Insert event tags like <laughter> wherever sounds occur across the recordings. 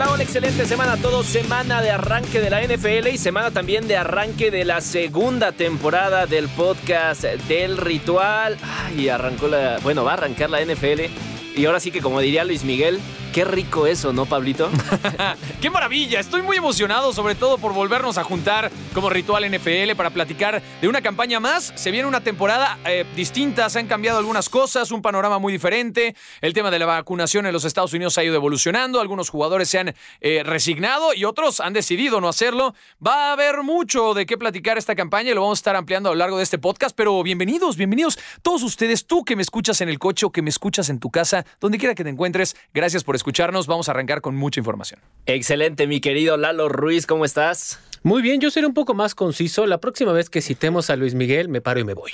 Hola, hola, excelente semana a todos. Semana de arranque de la NFL y semana también de arranque de la segunda temporada del podcast del ritual. Ay, arrancó la. Bueno, va a arrancar la NFL. Y ahora sí que, como diría Luis Miguel, Qué rico eso, ¿no, Pablito? <laughs> ¡Qué maravilla! Estoy muy emocionado, sobre todo por volvernos a juntar como ritual NFL para platicar de una campaña más. Se viene una temporada eh, distinta, se han cambiado algunas cosas, un panorama muy diferente. El tema de la vacunación en los Estados Unidos ha ido evolucionando. Algunos jugadores se han eh, resignado y otros han decidido no hacerlo. Va a haber mucho de qué platicar esta campaña y lo vamos a estar ampliando a lo largo de este podcast. Pero bienvenidos, bienvenidos todos ustedes, tú que me escuchas en el coche o que me escuchas en tu casa, donde quiera que te encuentres. Gracias por escucharnos. Vamos a arrancar con mucha información. Excelente, mi querido Lalo Ruiz, ¿cómo estás? Muy bien, yo seré un poco más conciso. La próxima vez que citemos a Luis Miguel, me paro y me voy.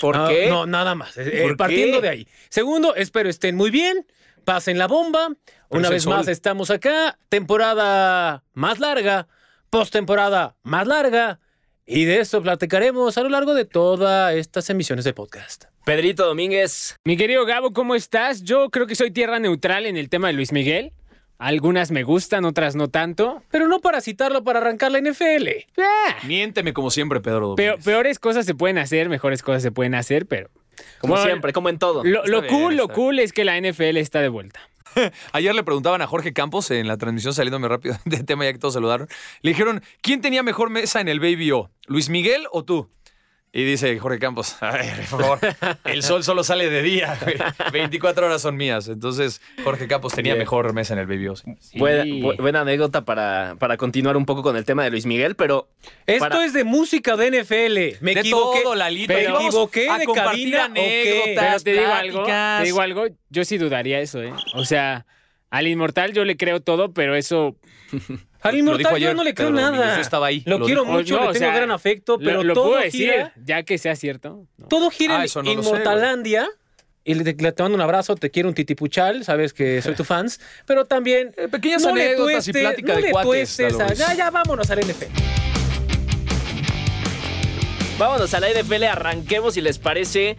¿Por Ah, qué? No, nada más. Eh, ¿Por partiendo qué? de ahí. Segundo, espero estén muy bien. Pasen la bomba. Una vez sol. más estamos acá. Temporada más larga. Postemporada más larga. Y de eso platicaremos a lo largo de todas estas emisiones de podcast. Pedrito Domínguez. Mi querido Gabo, ¿cómo estás? Yo creo que soy tierra neutral en el tema de Luis Miguel. Algunas me gustan, otras no tanto. Pero no para citarlo para arrancar la NFL. Ah, Miénteme como siempre, Pedro Domínguez. peores cosas se pueden hacer, mejores cosas se pueden hacer, pero... Como Bueno, siempre, como en todo. Lo, lo Está bien, cool, lo cool es que la NFL está de vuelta. <laughs> Ayer le preguntaban a Jorge Campos en la transmisión saliéndome rápido <laughs> de tema ya que todos saludaron. Le dijeron, ¿quién tenía mejor mesa en el Baby O? ¿Luis Miguel o tú? Y dice Jorge Campos, <laughs> a ver, por favor, el sol solo sale de día, güey. 24 horas son mías. Entonces, Jorge Campos tenía Bien. mejor mesa en el Baby sí. Buena, bu- buena anécdota para, para continuar un poco con el tema de Luis Miguel, pero Esto Para- es de música de NFL. Me de equivoqué. todo, Lalito. ¿Me equivoqué a de compartir cabina anécdotas, Pero te digo algo, te digo algo, yo sí dudaría eso, ¿eh? O sea, al inmortal yo le creo todo, pero eso... <laughs> Al inmortal yo no le creo Pedro nada. yo estaba ahí, Lo, lo quiero dijo. mucho, No, le o tengo sea, gran afecto, pero lo, todo puedo decir, gira, ya que sea cierto. ¿no? todo gira Ah, en no sé, Inmortalandia. y le, le te mando un abrazo, te quiero un titipuchal, sabes que soy tu <laughs> fans, pero también Eh, pequeñas no anécdotas y plática no de le cuates, a- ya, ya vámonos al NFL. vámonos a la NFL, arranquemos si les parece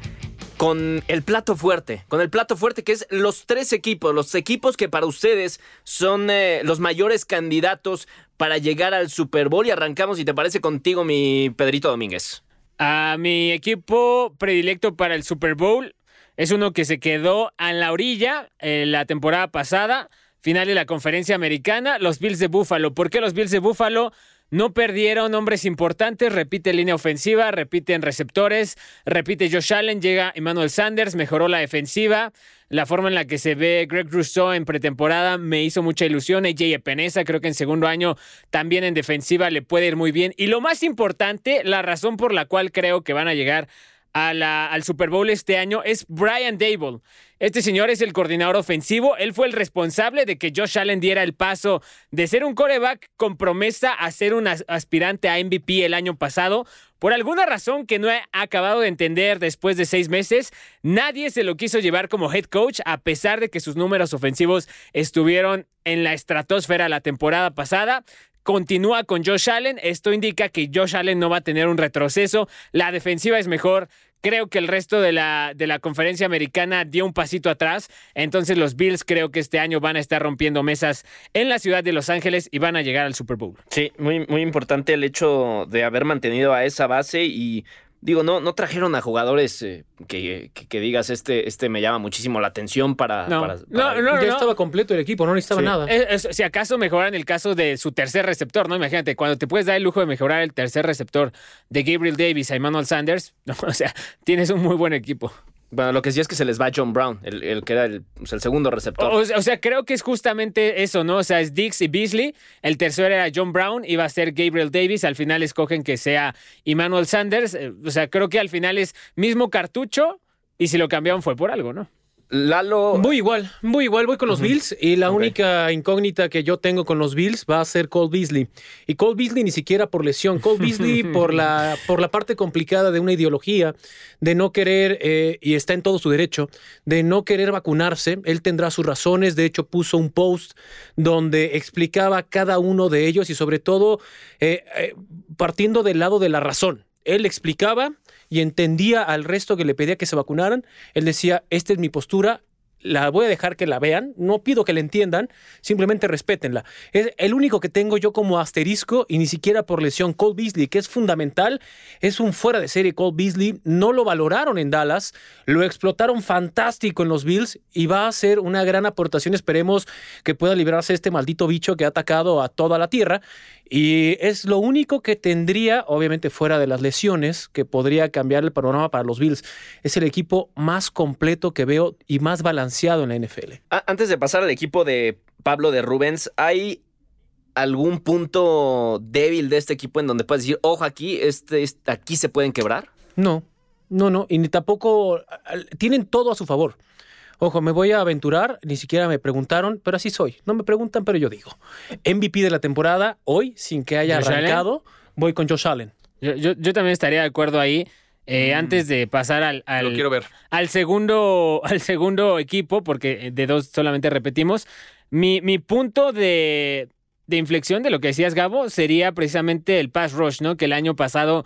con el plato fuerte, con el plato fuerte que es los tres equipos, los equipos que para ustedes son eh, los mayores candidatos para llegar al Super Bowl y arrancamos si te parece contigo mi Pedrito Domínguez. A mi equipo predilecto para el Super Bowl es uno que se quedó a la orilla en la temporada pasada, final de la conferencia americana, los Bills de Buffalo. ¿Por qué los Bills de Buffalo? No perdieron hombres importantes, repite línea ofensiva, repiten receptores, repite Josh Allen, llega Emmanuel Sanders, mejoró la defensiva. La forma en la que se ve Greg Rousseau en pretemporada me hizo mucha ilusión. AJ Epinesa, creo que en segundo año también en defensiva le puede ir muy bien. Y lo más importante, la razón por la cual creo que van a llegar a la- al Super Bowl este año es Brian Dable. Este señor es el coordinador ofensivo. Él fue el responsable de que Josh Allen diera el paso de ser un coreback con promesa a ser un as- aspirante a MVP el año pasado. Por alguna razón que no he acabado de entender después de seis meses, nadie se lo quiso llevar como head coach a pesar de que sus números ofensivos estuvieron en la estratosfera la temporada pasada. Continúa con Josh Allen. Esto indica que Josh Allen no va a tener un retroceso. La defensiva es mejor. Creo que el resto de la, de la conferencia americana dio un pasito atrás. Entonces los Bills creo que este año van a estar rompiendo mesas en la ciudad de Los Ángeles y van a llegar al Super Bowl. Sí, muy, muy importante el hecho de haber mantenido a esa base y digo, no, no trajeron a jugadores eh, que, que- que digas, este, este me llama muchísimo la atención para... No, para- no, para- no, ya no. estaba completo el equipo, no necesitaba Sí. nada. Es- es- si acaso mejoran el caso de su tercer receptor, ¿no? Imagínate, cuando te puedes dar el lujo de mejorar el tercer receptor de Gabriel Davis a Emmanuel Sanders, <laughs> no, o sea, tienes un muy buen equipo. Bueno, lo que sí es que se les va John Brown, el, el que era el, pues, segundo receptor. O, o sea, creo que es justamente eso, ¿no? O sea, es Dix y Beasley. El tercero era John Brown, iba a ser Gabriel Davis. Al final escogen que sea Emmanuel Sanders. Eh, O sea, creo que al final es mismo cartucho y si lo cambiaron fue por algo, ¿no? Lalo. Voy igual, voy igual, voy con los Bills y la única incógnita que yo tengo con los Bills va a ser Cole Beasley. Y Cole Beasley ni siquiera por lesión, Cole <laughs> Beasley por la, por la parte complicada de una ideología, de no querer, eh, y está en todo su derecho, de no querer vacunarse. Él tendrá sus razones, de hecho puso un post donde explicaba cada uno de ellos y sobre todo eh, eh, partiendo del lado de la razón. Él explicaba y entendía al resto que le pedía que se vacunaran. Él decía, esta es mi postura, la voy a dejar que la vean, no pido que la entiendan, simplemente respétenla. Es el único que tengo yo como asterisco y ni siquiera por lesión, Cole Beasley, que es fundamental, es un fuera de serie Cole Beasley, no lo valoraron en Dallas, lo explotaron fantástico en los Bills y va a ser una gran aportación, esperemos que pueda librarse este maldito bicho que ha atacado a toda la tierra y es lo único que tendría, obviamente fuera de las lesiones, que podría cambiar el panorama para los Bills. Es el equipo más completo que veo y más balanceado en la NFL. Antes de pasar al equipo de Pablo de Rubens, ¿hay algún punto débil de este equipo en donde puedes decir, ojo aquí, este, este- aquí se pueden quebrar? No, no, no, y ni tampoco tienen todo a su favor. Ojo, me voy a aventurar, ni siquiera me preguntaron, pero así soy. No me preguntan, pero yo digo. MVP de la temporada, hoy, sin que haya ¿Josh Allen? arrancado, voy con Josh Allen. Yo, yo- yo también estaría de acuerdo ahí. Eh, Antes de pasar al, al- Lo quiero ver. al segundo, <laughs> al segundo equipo, porque de dos solamente repetimos, mi, mi punto de, de inflexión de lo que decías, Gabo, sería precisamente el pass rush, ¿no? Que el año pasado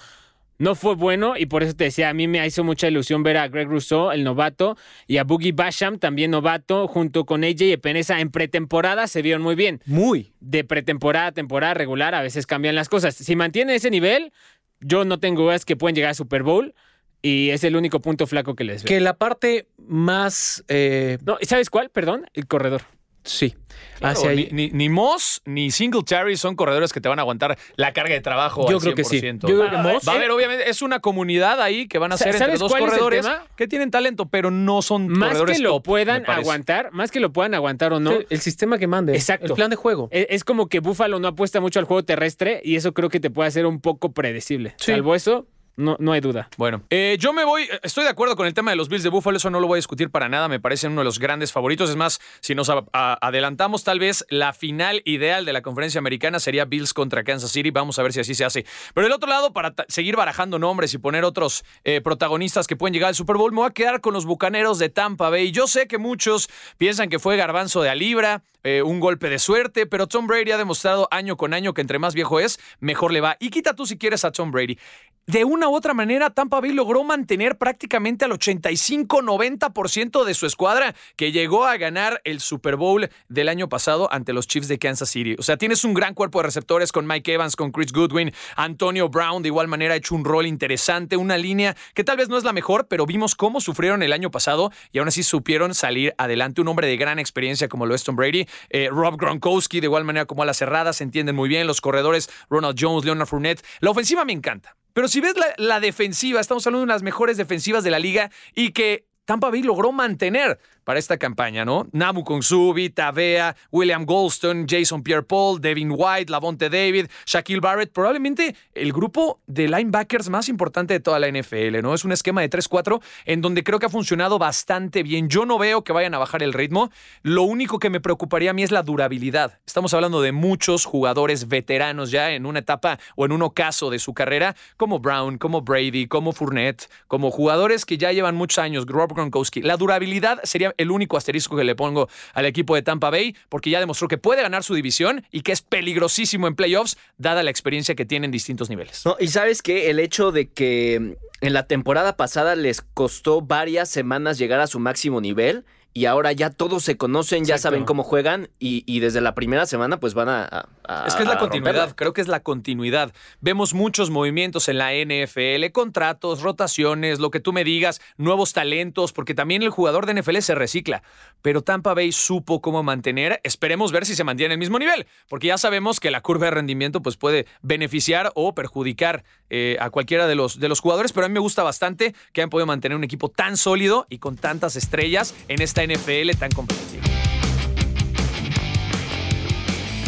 no fue bueno y por eso te decía, a mí me hizo mucha ilusión ver a Greg Rousseau, el novato, y a Boogie Basham, también novato, junto con AJ Epenesa en pretemporada se vieron muy bien. Muy. De pretemporada a temporada regular a veces cambian las cosas. Si mantiene ese nivel, yo no tengo dudas que pueden llegar a Super Bowl y es el único punto flaco que les veo. Que la parte más... eh, No, ¿y ¿sabes cuál? Perdón, el corredor. Sí, Claro, hacia ni, ni, ni Moss ni Singletary son corredores que te van a aguantar la carga de trabajo. Yo al creo que sí. 100%. Yo creo que Moss- Va a haber, obviamente, es una comunidad ahí que van a ser entre ¿sabes dos corredores que tienen talento, pero no son Más corredores que lo top, puedan aguantar, más que lo puedan aguantar o no, El- El sistema que mande. Exacto. El plan de juego. es, es como que Buffalo no apuesta mucho al juego terrestre y eso creo que te puede hacer un poco predecible. Sí. Salvo eso, no, no hay duda. Bueno, eh, yo me voy, estoy de acuerdo con el tema de los Bills de Buffalo, eso no lo voy a discutir para nada, me parecen uno de los grandes favoritos. Es más, si nos adelantamos, tal vez la final ideal de la conferencia americana sería Bills contra Kansas City. Vamos a ver si así se hace. Pero del otro lado, para seguir barajando nombres y poner otros eh, protagonistas que pueden llegar al Super Bowl, me voy a quedar con los bucaneros de Tampa Bay. Yo sé que muchos piensan que fue garbanzo de a libra, eh, un golpe de suerte, pero Tom Brady ha demostrado año con año que entre más viejo es, mejor le va. Y quita tú si quieres a Tom Brady. De una u otra manera, Tampa Bay logró mantener prácticamente al 85-90% de su escuadra que llegó a ganar el Super Bowl del año pasado ante los Chiefs de Kansas City. O sea, tienes un gran cuerpo de receptores con Mike Evans, con Chris Goodwin, Antonio Brown de igual manera ha hecho un rol interesante, una línea que tal vez no es la mejor, pero vimos cómo sufrieron el año pasado y aún así supieron salir adelante. Un hombre de gran experiencia como lo es Tom Brady, Eh, Rob Gronkowski de igual manera como a las cerradas, se entienden muy bien, los corredores Ronald Jones, Leonard Fournette. La ofensiva me encanta. Pero si ves la, la defensiva, estamos hablando de una de las mejores defensivas de la liga y que Tampa Bay logró mantener para esta campaña, ¿no? Nabu Kongsu, Vita Vea, William Goldstone, Jason Pierre-Paul, Devin White, Lavonte David, Shaquille Barrett, probablemente el grupo de linebackers más importante de toda la NFL, ¿no? Es un esquema de 3-4 en donde creo que ha funcionado bastante bien. Yo no veo que vayan a bajar el ritmo. Lo único que me preocuparía a mí es la durabilidad. Estamos hablando de muchos jugadores veteranos ya en una etapa o en un ocaso de su carrera, como Brown, como Brady, como Fournette, como jugadores que ya llevan muchos años, Rob La durabilidad sería el único asterisco que le pongo al equipo de Tampa Bay, porque ya demostró que puede ganar su división y que es peligrosísimo en playoffs, dada la experiencia que tiene en distintos niveles. Y sabes que el hecho de que en la temporada pasada les costó varias semanas llegar a su máximo nivel y ahora ya todos se conocen, ya saben cómo juegan y, y desde la primera semana pues van a... a- Es que es la continuidad, romperla. creo que es la continuidad. Vemos muchos movimientos en la NFL, contratos, rotaciones, lo que tú me digas, nuevos talentos, porque también el jugador de NFL se recicla. Pero Tampa Bay supo cómo mantener, esperemos ver si se mantiene el mismo nivel, porque ya sabemos que la curva de rendimiento pues, puede beneficiar o perjudicar eh, a cualquiera de los, de los jugadores, pero a mí me gusta bastante que hayan podido mantener un equipo tan sólido y con tantas estrellas en esta NFL tan competitiva.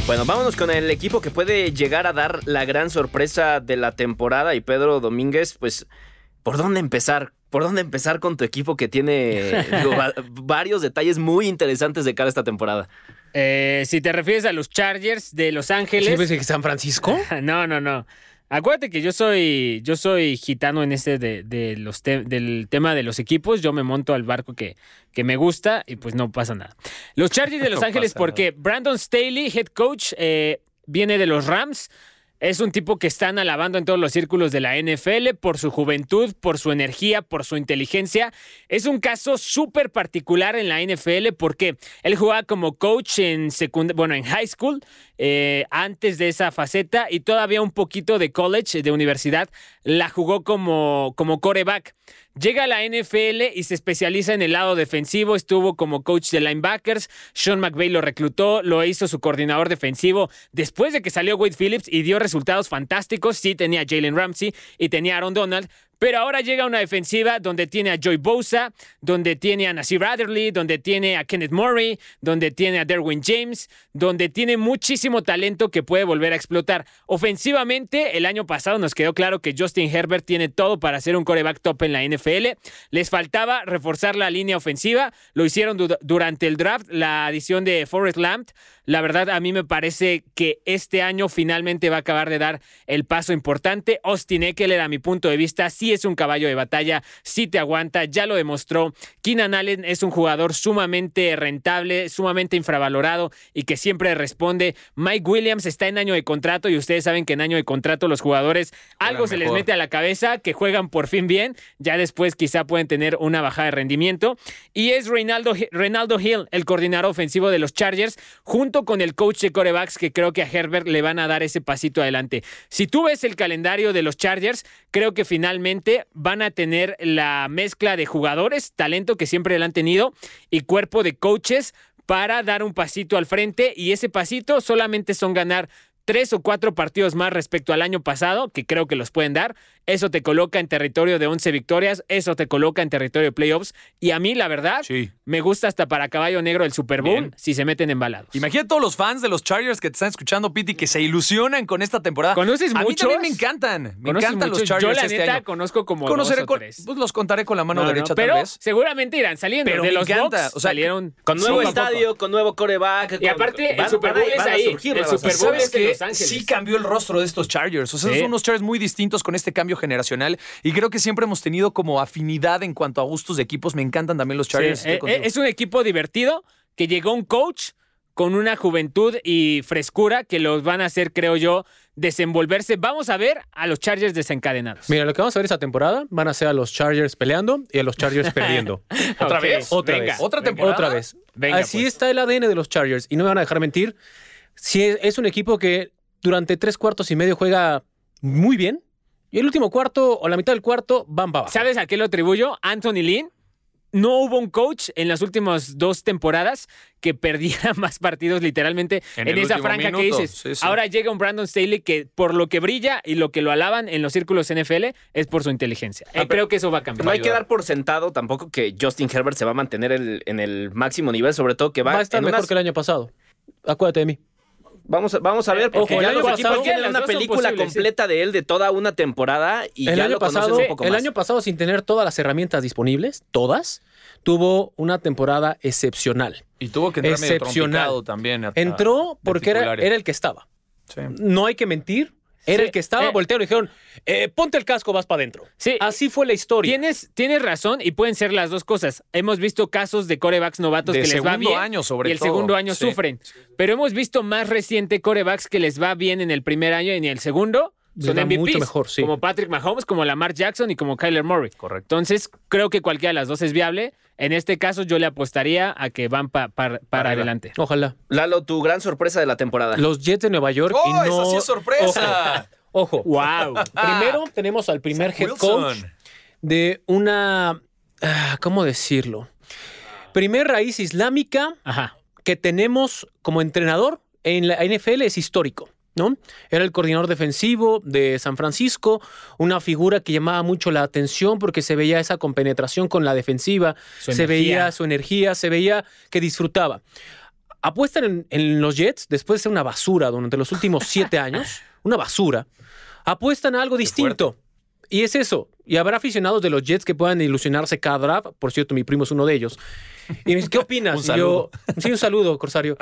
Bueno, vámonos con el equipo que puede llegar a dar la gran sorpresa de la temporada y Pedro Domínguez, pues, ¿por dónde empezar? ¿por dónde empezar con tu equipo que tiene <laughs> digo, va- varios detalles muy interesantes de cara a esta temporada? Eh, si te refieres a los Chargers de Los Ángeles. ¿Sí que San Francisco? <laughs> No, no, no. Acuérdate que yo soy, yo soy gitano en este de, de los te- del tema de los equipos. Yo me monto al barco que, que me gusta y pues no pasa nada. Los Chargers de <laughs> Los No Ángeles, porque Brandon Staley, head coach, eh, viene de los Rams. Es un tipo que están alabando en todos los círculos de la NFL por su juventud, por su energía, por su inteligencia. Es un caso súper particular en la NFL porque él jugaba como coach en bueno, en high school, eh, antes de esa faceta y todavía un poquito de college, de universidad, la jugó como, como coreback. Llega a la NFL y se especializa en el lado defensivo. Estuvo como coach de linebackers. Sean McVay lo reclutó, lo hizo su coordinador defensivo después de que salió Wade Phillips y dio resultados fantásticos. Sí, tenía Jalen Ramsey y tenía Aaron Donald. Pero ahora llega una defensiva donde tiene a Joy Bosa, donde tiene a Nasir Adderley, donde tiene a Kenneth Murray, donde tiene a Derwin James, donde tiene muchísimo talento que puede volver a explotar. Ofensivamente, el año pasado nos quedó claro que Justin Herbert tiene todo para ser un coreback top en la NFL. Les faltaba reforzar la línea ofensiva. Lo hicieron du- durante el draft, la adición de Forrest Lamp. La verdad, a mí me parece que este año finalmente va a acabar de dar el paso importante. Austin Eckler, a mi punto de vista, sí es un caballo de batalla, sí te aguanta, ya lo demostró. Keenan Allen es un jugador sumamente rentable, sumamente infravalorado y que siempre responde. Mike Williams está en año de contrato y ustedes saben que en año de contrato los jugadores algo se les mete a la cabeza, que juegan por fin bien, ya después quizá pueden tener una bajada de rendimiento. Y es Reinaldo, Reinaldo Hill, el coordinador ofensivo de los Chargers, junto con el coach de corebacks que creo que a Herbert le van a dar ese pasito adelante. Si tú ves el calendario de los Chargers, creo que finalmente van a tener la mezcla de jugadores, talento que siempre le han tenido, y cuerpo de coaches para dar un pasito al frente y ese pasito solamente son ganar tres o cuatro partidos más respecto al año pasado, que creo que los pueden dar. Eso te coloca en territorio de 11 victorias, eso te coloca en territorio de playoffs. Y a mí, la verdad, Sí. me gusta hasta para caballo negro el Super Bowl Bien. si se meten embalados. Imagina todos los fans de los Chargers que te están escuchando, Piti, que se ilusionan con esta temporada. ¿Conoces A mí muchos? también me encantan. Me ¿Conoces encantan los? Chargers Yo, la este neta, año. conozco como Conoceré dos o con- tres. pues los contaré con la mano No, no, derecha pero tal vez. seguramente irán saliendo. Pero de me los encanta, Bucks o sea, salieron Con nuevo a estadio, con nuevo coreback. Y aparte, el van- Super van a- Bowl es van a ahí. surgir El Super. Bowl ¿Sabes es en qué? Los Ángeles. Sí cambió el rostro de estos Chargers. O sea, son unos Chargers muy distintos con este cambio generacional. Y creo que siempre hemos tenido como afinidad en cuanto a gustos de equipos. Me encantan también los Chargers. Sí, eh, eh, es un equipo divertido que llegó un coach con una juventud y frescura que los van a hacer, creo yo, desenvolverse. Vamos a ver a los Chargers desencadenados. Mira, lo que vamos a ver esta temporada van a ser a los Chargers peleando y a los Chargers <laughs> perdiendo. <laughs> ¿Otra vez? Otra venga, vez. ¿Otra temporada? Otra vez. Venga, Así pues. está el ADN de los Chargers y no me van a dejar mentir. Si es, es un equipo que durante tres cuartos y medio juega muy bien y el último cuarto o la mitad del cuarto van para abajo. ¿Sabes a qué lo atribuyo? Anthony Lynn. No hubo un coach en las últimas dos temporadas que perdiera <laughs> más partidos literalmente En esa franja que dices. sí, sí. Ahora llega un Brandon Staley que por lo que brilla y lo que lo alaban en los círculos NFL es por su inteligencia. Eh, Ah, pero- creo que eso va a cambiar. No hay que dar por sentado tampoco que Justin Herbert se va a mantener el- en el máximo nivel, sobre todo que va, Va a estar en mejor unas- que el año pasado. Acuérdate de mí. Vamos a, vamos a ver, porque Ojo, ya el año los pasado- equipos tienen Las una película sí. completa de él de toda una temporada y el ya año lo pasado, un poco el más. año pasado sin tener todas las herramientas disponibles, todas, tuvo una temporada excepcional. Y tuvo que entrar medio Excepcional. trompicado también. hasta Entró porque era, era el que estaba. Sí. No hay que mentir. Era Sí, el que estaba, eh. voltearon y dijeron, eh, ponte el casco, vas para adentro. Sí. Así fue la historia. Tienes, tienes razón y pueden ser las dos cosas. Hemos visto casos de corebacks novatos De que les va segundo bien año, sobre y el todo. segundo año Sí. sufren. Pero hemos visto más reciente corebacks que les va bien en el primer año y en el segundo son MVPs. mucho mejor, sí. Como Patrick Mahomes, como Lamar Jackson y como Kyler Murray. Correcto. Entonces, creo que cualquiera de las dos es viable. En este caso, yo le apostaría a que van pa- pa- para arriba. adelante. Ojalá. Lalo, tu gran sorpresa de la temporada. Los Jets de Nueva York ¡Oh, y no... esa sí es sorpresa! Ojo. ojo. ¡Wow! <laughs> Primero tenemos al primer Zach head coach Wilson. de una... ah, ¿Cómo decirlo? Primer raíz islámica Ajá. que tenemos como entrenador en la NFL es histórico, ¿no? Era el coordinador defensivo de San Francisco, una figura que llamaba mucho la atención porque se veía esa compenetración con la defensiva, Su se energía. veía su energía, se veía que disfrutaba. Apuestan en, en los Jets después de ser una basura durante los últimos <laughs> siete años, una basura. Apuestan a algo distinto. y es eso. Y habrá aficionados de los Jets que puedan ilusionarse cada draft. Por cierto, mi primo es uno de ellos. Y me dice, ¿qué opinas? Un Y saludo. yo, sí, un saludo, Corsario.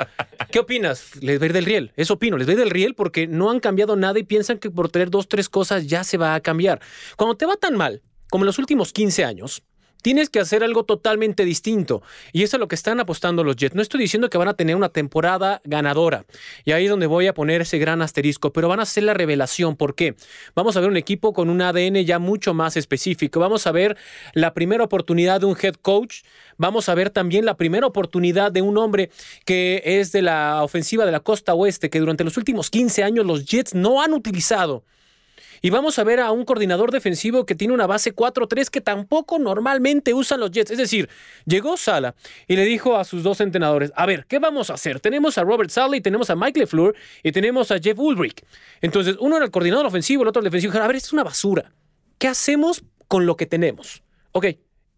¿Qué opinas? Les a ir del riel. Eso opino. Les a ir del riel porque no han cambiado nada y piensan que por tener dos, tres cosas ya se va a cambiar. Cuando te va tan mal, como en los últimos 15 años, tienes que hacer algo totalmente distinto. Y eso es lo que están apostando los Jets. No estoy diciendo que van a tener una temporada ganadora. Y ahí es donde voy a poner ese gran asterisco. Pero van a ser la revelación. ¿Por qué? Vamos a ver un equipo con un ADN ya mucho más específico. Vamos a ver la primera oportunidad de un head coach. Vamos a ver también la primera oportunidad de un hombre que es de la ofensiva de la costa oeste, que durante los últimos 15 años los Jets no han utilizado. Y vamos a ver a un coordinador defensivo que tiene una base 4-3 que tampoco normalmente usan los Jets. Es decir, llegó Sala y le dijo a sus dos entrenadores, a ver, ¿qué vamos a hacer? Tenemos a Robert Sala y tenemos a Mike LeFleur y tenemos a Jeff Ulbrich. Entonces, uno era el coordinador ofensivo, el otro el defensivo. Dijeron, a ver, esto es una basura. ¿Qué hacemos con lo que tenemos? Ok,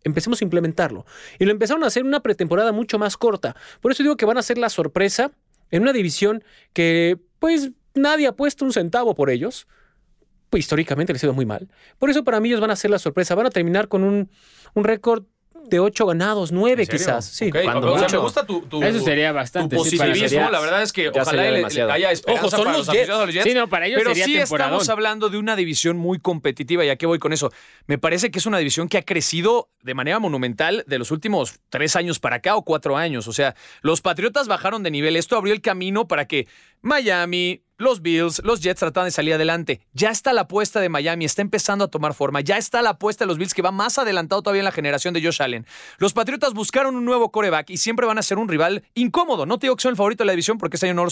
empecemos a implementarlo. Y lo empezaron a hacer en una pretemporada mucho más corta. Por eso digo que van a ser la sorpresa en una división que, pues, nadie ha puesto un centavo por ellos pues históricamente les ha ido muy mal. Por eso para mí ellos van a ser la sorpresa. Van a terminar con un, un récord de ocho ganados, nueve quizás. Sí. Ok, Cuando o sea, mucho. me gusta tu, tu- Eso sería tu bastante. sí, para positivismo. sería- la verdad es que ojalá le- le demasiado. haya esperanza Ojo, son para los los aficionados de los Jets. Sí, no, para ellos Pero sería sí estamos hablando de una división muy competitiva. ¿Y a qué voy con eso? Me parece que es una división que ha crecido de manera monumental de los últimos tres años para acá o cuatro años. O sea, los Patriotas bajaron de nivel. Esto abrió el camino para que Miami, los Bills, los Jets trataban de salir adelante. Ya está la apuesta de Miami, está empezando a tomar forma. Ya está la apuesta de los Bills que va más adelantado todavía en la generación de Josh Allen. Los Patriotas buscaron un nuevo coreback y siempre van a ser un rival incómodo. No te digo que son el favorito de la división porque este año no lo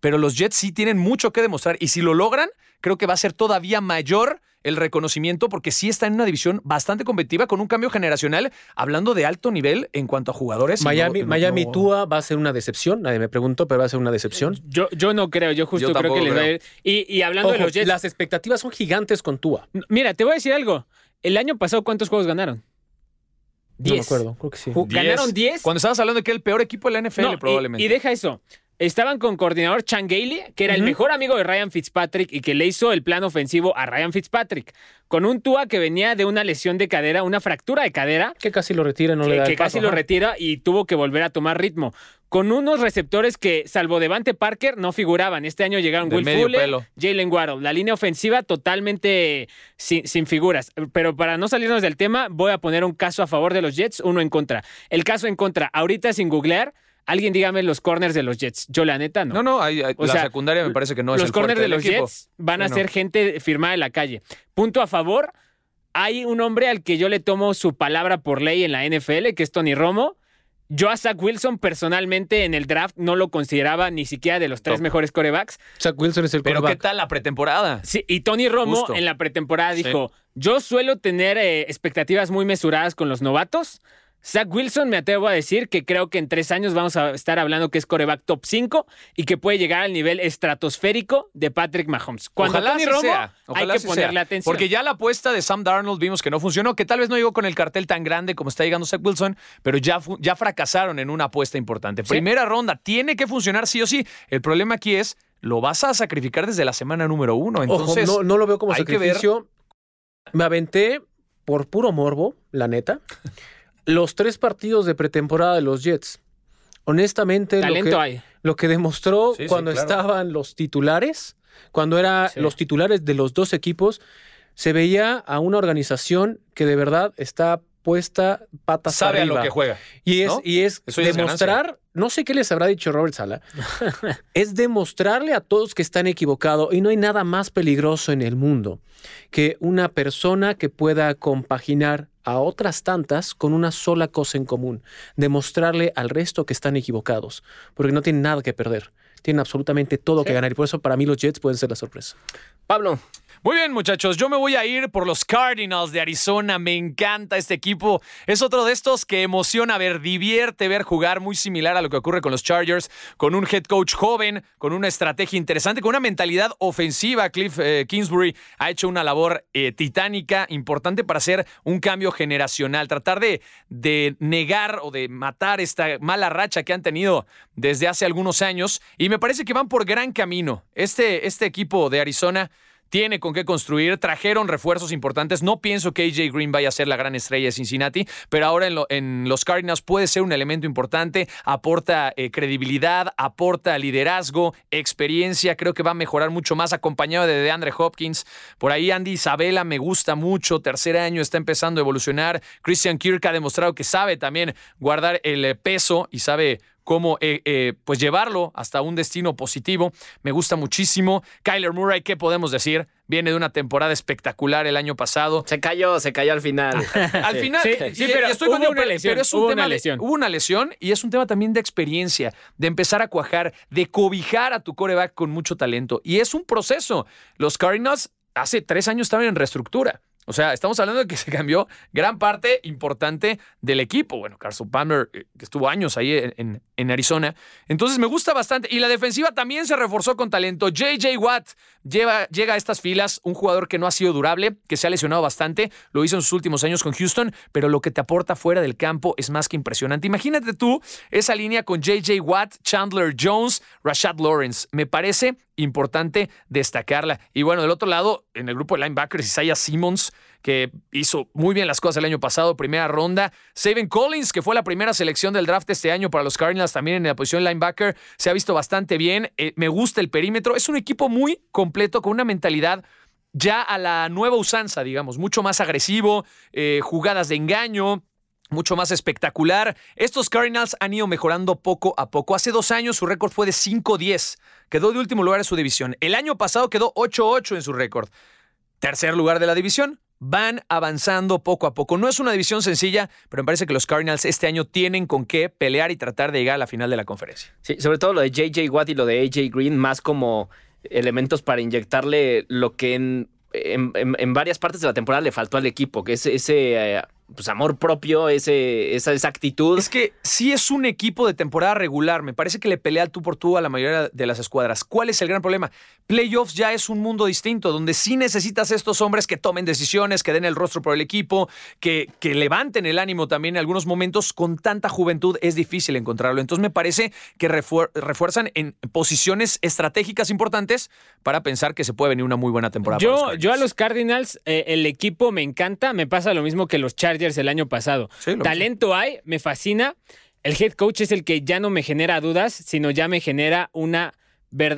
pero los Jets sí tienen mucho que demostrar y si lo logran, creo que va a ser todavía mayor el reconocimiento porque sí está en una división bastante competitiva con un cambio generacional, hablando de alto nivel en cuanto a jugadores. Miami, no- no- Miami no- Tua va a ser una decepción. Nadie me preguntó, pero va a ser una decepción. Yo, yo no creo, yo justo Yo creo que les va a ir. Y, y hablando de los Jets, las expectativas son gigantes con Tua. mira, te voy a decir algo. El año pasado, ¿cuántos juegos ganaron? No me Diez. acuerdo, creo que sí. ¿Ganaron 10? Cuando estabas hablando de que era el peor equipo de la NFL, No, y- probablemente. Y, deja eso. Estaban con coordinador Chan Gailey, que era el mejor amigo de Ryan Fitzpatrick y que le hizo el plan ofensivo a Ryan Fitzpatrick. Con un Tua que venía de una lesión de cadera, una fractura de cadera, Que casi lo retira, no le que, da que el paso, casi lo retira y tuvo que volver a tomar ritmo. Con unos receptores que, salvo Devante Parker, no figuraban. Este año llegaron De Will Fuller. Jalen Waddle. La línea ofensiva totalmente sin, sin figuras. Pero para no salirnos del tema, voy a poner un caso a favor de los Jets, uno en contra. El caso en contra, ahorita sin googlear, alguien dígame los corners de los Jets. Yo la neta no. No, no, hay- hay- O la sea, secundaria me parece que no es los el corners de los equipo. Jets van a Sí, no. ser gente firmada en la calle. Punto a favor. Hay un hombre al que yo le tomo su palabra por ley en la NFL, que es Tony Romo. Yo a Zach Wilson personalmente en el draft no lo consideraba ni siquiera de los tres Top. mejores corebacks. Zach Wilson es el Pero ¿qué tal la pretemporada? Sí, y Tony Romo Justo. en la pretemporada Sí. dijo, yo suelo tener eh, expectativas muy mesuradas con los novatos. Zach Wilson me atrevo a decir que creo que en tres años vamos a estar hablando que es coreback top 5 y que puede llegar al nivel estratosférico de Patrick Mahomes. Cuando Ojalá Tony Romo sea, hay que ponerle sea. atención. Porque ya la apuesta de Sam Darnold vimos que no funcionó, que tal vez no llegó con el cartel tan grande como está llegando Zach Wilson, pero ya, fracasaron en una apuesta importante. Sí. Primera ronda, tiene que funcionar sí o sí. El problema aquí es, lo vas a sacrificar desde la semana número uno. Entonces, Ojo, no, no lo veo como sacrificio. Me aventé por puro morbo, la neta, los tres partidos de pretemporada de los Jets. Honestamente, lo talento que, hay. lo que demostró Sí, sí, cuando claro. estaban los titulares, cuando eran Sí. los titulares de los dos equipos, se veía a una organización que de verdad está puesta patas sabe a arriba. lo que juega. Y es, ¿no? y es Eso ya es demostrar, no sé qué les habrá dicho Robert Sala, <laughs> es demostrarle a todos que están equivocados y no hay nada más peligroso en el mundo que una persona que pueda compaginar a otras tantas con una sola cosa en común, demostrarle al resto que están equivocados, porque no tienen nada que perder, tienen absolutamente todo que ganar y por eso para mí los Jets pueden ser la sorpresa. Pablo, Muy bien, muchachos. Yo me voy a ir por los Cardinals de Arizona. Me encanta este equipo. Es otro de estos que emociona ver, divierte ver jugar, muy similar a lo que ocurre con los Chargers, con un head coach joven, con una estrategia interesante, con una mentalidad ofensiva. Cliff eh, Kingsbury ha hecho una labor eh, titánica, importante para hacer un cambio generacional, tratar de, de negar o de matar esta mala racha que han tenido desde hace algunos años. Y me parece que van por gran camino. Este, este equipo de Arizona tiene con qué construir, trajeron refuerzos importantes. No pienso que AJ Green vaya a ser la gran estrella de Cincinnati, pero ahora en, los Cardinals puede ser un elemento importante, aporta eh, credibilidad, aporta liderazgo, experiencia, creo que va a mejorar mucho más acompañado de DeAndre Hopkins. Por ahí Andy Isabela me gusta mucho, tercer año está empezando a evolucionar. Christian Kirk ha demostrado que sabe también guardar el eh, peso y sabe cómo eh, eh, pues llevarlo hasta un destino positivo. Me gusta muchísimo. Kyler Murray, ¿qué podemos decir? Viene de una temporada espectacular el año pasado. Se cayó, se cayó al final. <laughs> al final, sí, pero estoy hubo una lesión, es un tema, una lesión. Hubo una lesión y es un tema también de experiencia, de empezar a cuajar, de cobijar a tu coreback con mucho talento. Y es un proceso. Los Cardinals hace tres años estaban en reestructura. O sea, estamos hablando de que <laughs> se cambió gran parte importante del equipo. Bueno, Carson Palmer, eh, que estuvo años ahí en, en, Arizona. Entonces me gusta bastante. Y la defensiva también se reforzó con talento. JJ Watt llega a estas filas, un jugador que no ha sido durable, que se ha lesionado bastante. Lo hizo en sus últimos años con Houston, pero lo que te aporta fuera del campo es más que impresionante. Imagínate tú esa línea con JJ Watt, Chandler Jones, Rashad Lawrence. Me parece importante destacarla. Y bueno, del otro lado, en el grupo de linebackers, Isaiah Simmons, que hizo muy bien las cosas el año pasado, primera ronda. Saban Collins, que fue la primera selección del draft este año para los Cardinals, también en la posición linebacker, se ha visto bastante bien. Eh, me gusta el perímetro. Es un equipo muy completo, con una mentalidad ya a la nueva usanza, digamos, mucho más agresivo, eh, jugadas de engaño, mucho más espectacular. Estos Cardinals han ido mejorando poco a poco. Hace dos años su récord fue de 5-10. Quedó de último lugar en su división. El año pasado quedó 8-8 en su récord. Tercer lugar de la división. Van avanzando poco a poco. No es una división sencilla, pero me parece que los Cardinals este año tienen con qué pelear y tratar de llegar a la final de la conferencia. Sí, sobre todo lo de JJ Watt y lo de AJ Green, más como elementos para inyectarle lo que en, varias partes de la temporada le faltó al equipo, que es ese... Eh, pues, amor propio, ese, esa, esa, actitud. Es que sí es un equipo de temporada regular. Me parece que le pelea al tú por tú a la mayoría de las escuadras. ¿Cuál es el gran problema? Playoffs ya es un mundo distinto, donde sí necesitas estos hombres que tomen decisiones, que den el rostro por el equipo, que, que levanten el ánimo también en algunos momentos. Con tanta juventud es difícil encontrarlo. Entonces me parece que refuerzan en posiciones estratégicas importantes para pensar que se puede venir una muy buena temporada. Yo, yo a los Cardinals, eh, el equipo me encanta. Me pasa lo mismo que los Chargers el año pasado. Talento hay, me fascina. El head coach es el que ya no me genera dudas, sino ya me genera una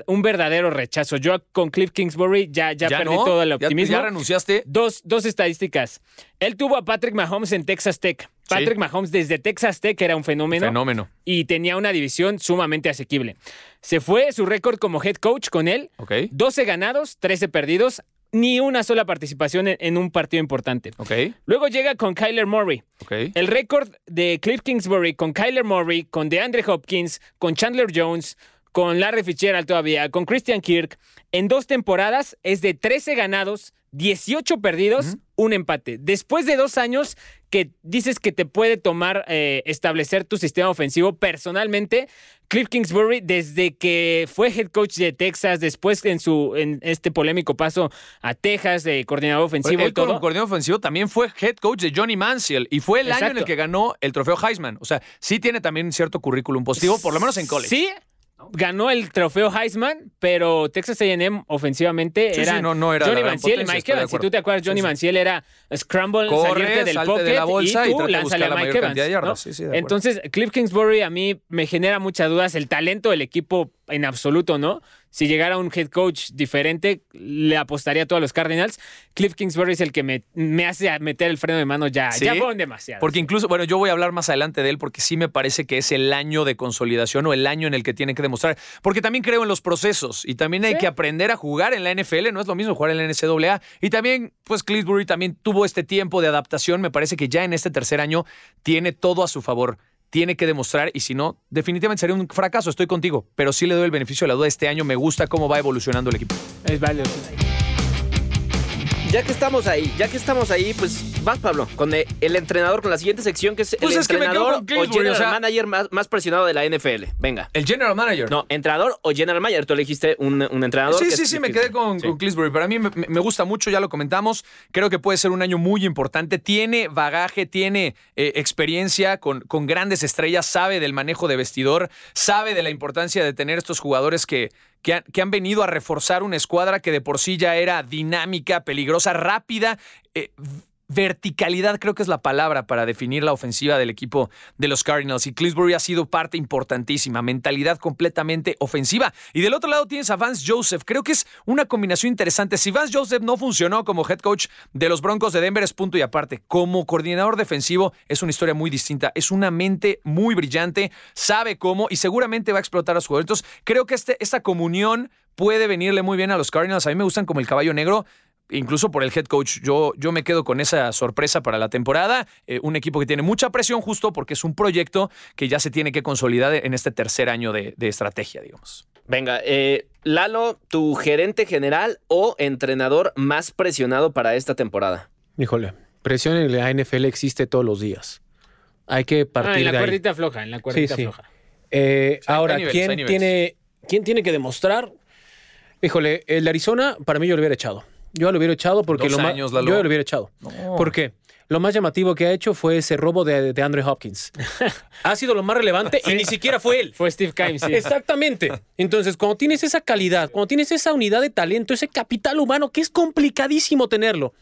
un verdadero rechazo. Yo con Cliff Kingsbury ya, ya, perdí todo el optimismo. ¿Ya, renunciaste? Dos, dos, estadísticas. Él tuvo a Patrick Mahomes en Texas Tech. Patrick Mahomes desde Texas Tech era un fenómeno. Fenómeno. Y tenía una división sumamente asequible. Se fue su récord como head coach con él. 12 ganados, 13 perdidos ni una sola participación en, un partido importante. Okay. Luego llega con Kyler Murray. Okay. El récord de Cliff Kingsbury con Kyler Murray, con DeAndre Hopkins, con Chandler Jones, con Larry Fitzgerald todavía, con Christian Kirk, en dos temporadas es de 13 ganados, 18 perdidos, un empate. Después de dos años que dices que te puede tomar eh, establecer tu sistema ofensivo, personalmente, Cliff Kingsbury, desde que fue head coach de Texas, después en su en este polémico paso a Texas de coordinador ofensivo. Él como coordinador ofensivo también fue head coach de Johnny Manziel y fue el año en el que ganó el trofeo Heisman. O sea, sí tiene también cierto currículum positivo, por lo menos en college. Sí, ganó el trofeo Heisman, pero Texas A&M ofensivamente era, no, era Johnny Manziel, Mike Evans. Si tú te acuerdas, Johnny Manziel era scramble, salirte del pocket de la bolsa y tú y lánzale a Mike Evans. Entonces, Cliff Kingsbury a mí me genera muchas dudas. El talento del equipo en absoluto, ¿no? Si llegara un head coach diferente, le apostaría a todos los Cardinals. Cliff Kingsbury es el que me, me hace meter el freno de mano ya. Ya fueron demasiado. Porque incluso, bueno, yo voy a hablar más adelante de él porque sí me parece que es el año de consolidación o el año en el que tiene que demostrar. Porque también creo en los procesos y también hay que aprender a jugar en la NFL. No es lo mismo jugar en la NCAA. Y también, pues, Cliffbury también tuvo este tiempo de adaptación. Me parece que ya en este tercer año tiene todo a su favor tiene que demostrar y si no, definitivamente sería un fracaso, estoy contigo, pero sí le doy el beneficio de la duda este año, me gusta cómo va evolucionando el equipo. Es válido ya que estamos ahí, ya que estamos ahí, pues vas, Pablo, con el entrenador, con la siguiente sección que es el pues entrenador o general manager más, presionado de la NFL. Venga. El general manager. No, entrenador o general manager. Tú elegiste un, un entrenador. Sí, sí, sí, me quedé con, sí. Para mí me, gusta mucho, ya lo comentamos. Creo que puede ser un año muy importante. Tiene bagaje, tiene eh, experiencia con, con grandes estrellas, sabe del manejo de vestidor, sabe de la importancia de tener estos jugadores que que han, que han venido a reforzar una escuadra que de por sí ya era dinámica, peligrosa, rápida. eh, verticalidad creo que es la palabra para definir la ofensiva del equipo de los Cardinals y Cleesbury ha sido parte importantísima, mentalidad completamente ofensiva. Y del otro lado tienes a Vance Joseph, creo que es una combinación interesante. Si Vance Joseph no funcionó como head coach de los Broncos de Denver es punto y aparte. Como coordinador defensivo es una historia muy distinta, es una mente muy brillante, sabe cómo y seguramente va a explotar a sus jugadores. Entonces creo que este, esta comunión puede venirle muy bien a los Cardinals. A mí me gustan como el caballo negro incluso por el head coach. Yo, yo me quedo con esa sorpresa para la temporada. Eh, un equipo que tiene mucha presión justo porque es un proyecto que ya se tiene que consolidar en este tercer año de, de estrategia, digamos. Venga, eh, Lalo, tu gerente general o entrenador más presionado para esta temporada. Híjole, presión en la NFL existe todos los días. Hay que partir Ah, en la de ahí. cuerdita floja, en la cuerdita sí. floja. Eh, ahora, niveles, ¿quién, tiene, ¿quién tiene que demostrar? Híjole, el de Arizona, para mí yo lo hubiera echado. Yo lo hubiera echado porque Dos lo más. años. Yo lo hubiera echado. ¿Por qué? Lo más llamativo que ha hecho fue ese robo de, de Andre Hopkins. <laughs> ha sido lo más relevante y ni siquiera fue él. Fue Steve Kimes, sí. Exactamente. Entonces, cuando tienes esa calidad, cuando tienes esa unidad de talento, ese capital humano que es complicadísimo tenerlo,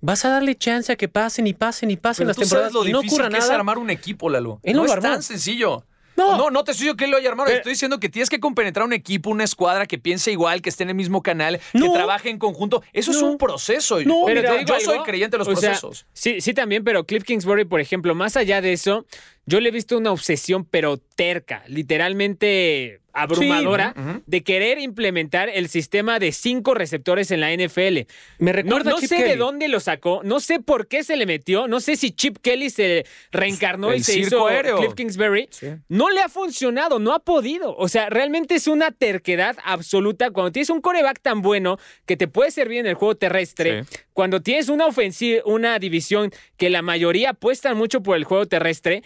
vas a darle chance a que pasen y pasen y pasen Pero las tú sabes temporadas lo y no difícil ocurra que es nada. armar un equipo, Lalo. No es tan sencillo. No. no, no te estoy diciendo que él lo haya armado. Pero- estoy diciendo que tienes que compenetrar un equipo, una escuadra que piense igual, que esté en el mismo canal, que trabaje en conjunto. Eso es un proceso. No, Pero te digo yo algo, soy creyente de los sea, procesos. sí, sí, también, pero Cliff Kingsbury, por ejemplo, más allá de eso, yo le he visto una obsesión, pero terca, literalmente abrumadora, Sí, de querer implementar el sistema de cinco receptores en la NFL. Me No, recuerda no Chip sé de dónde lo sacó, no sé por qué se le metió, no sé si Chip Kelly se reencarnó y se hizo aéreo. Cliff Kingsbury. Sí. No le ha funcionado, no ha podido. O sea, realmente es una terquedad absoluta. Cuando tienes un coreback tan bueno que te puede servir en el juego terrestre, Sí. cuando tienes una ofensiva, una división que la mayoría apuestan mucho por el juego terrestre,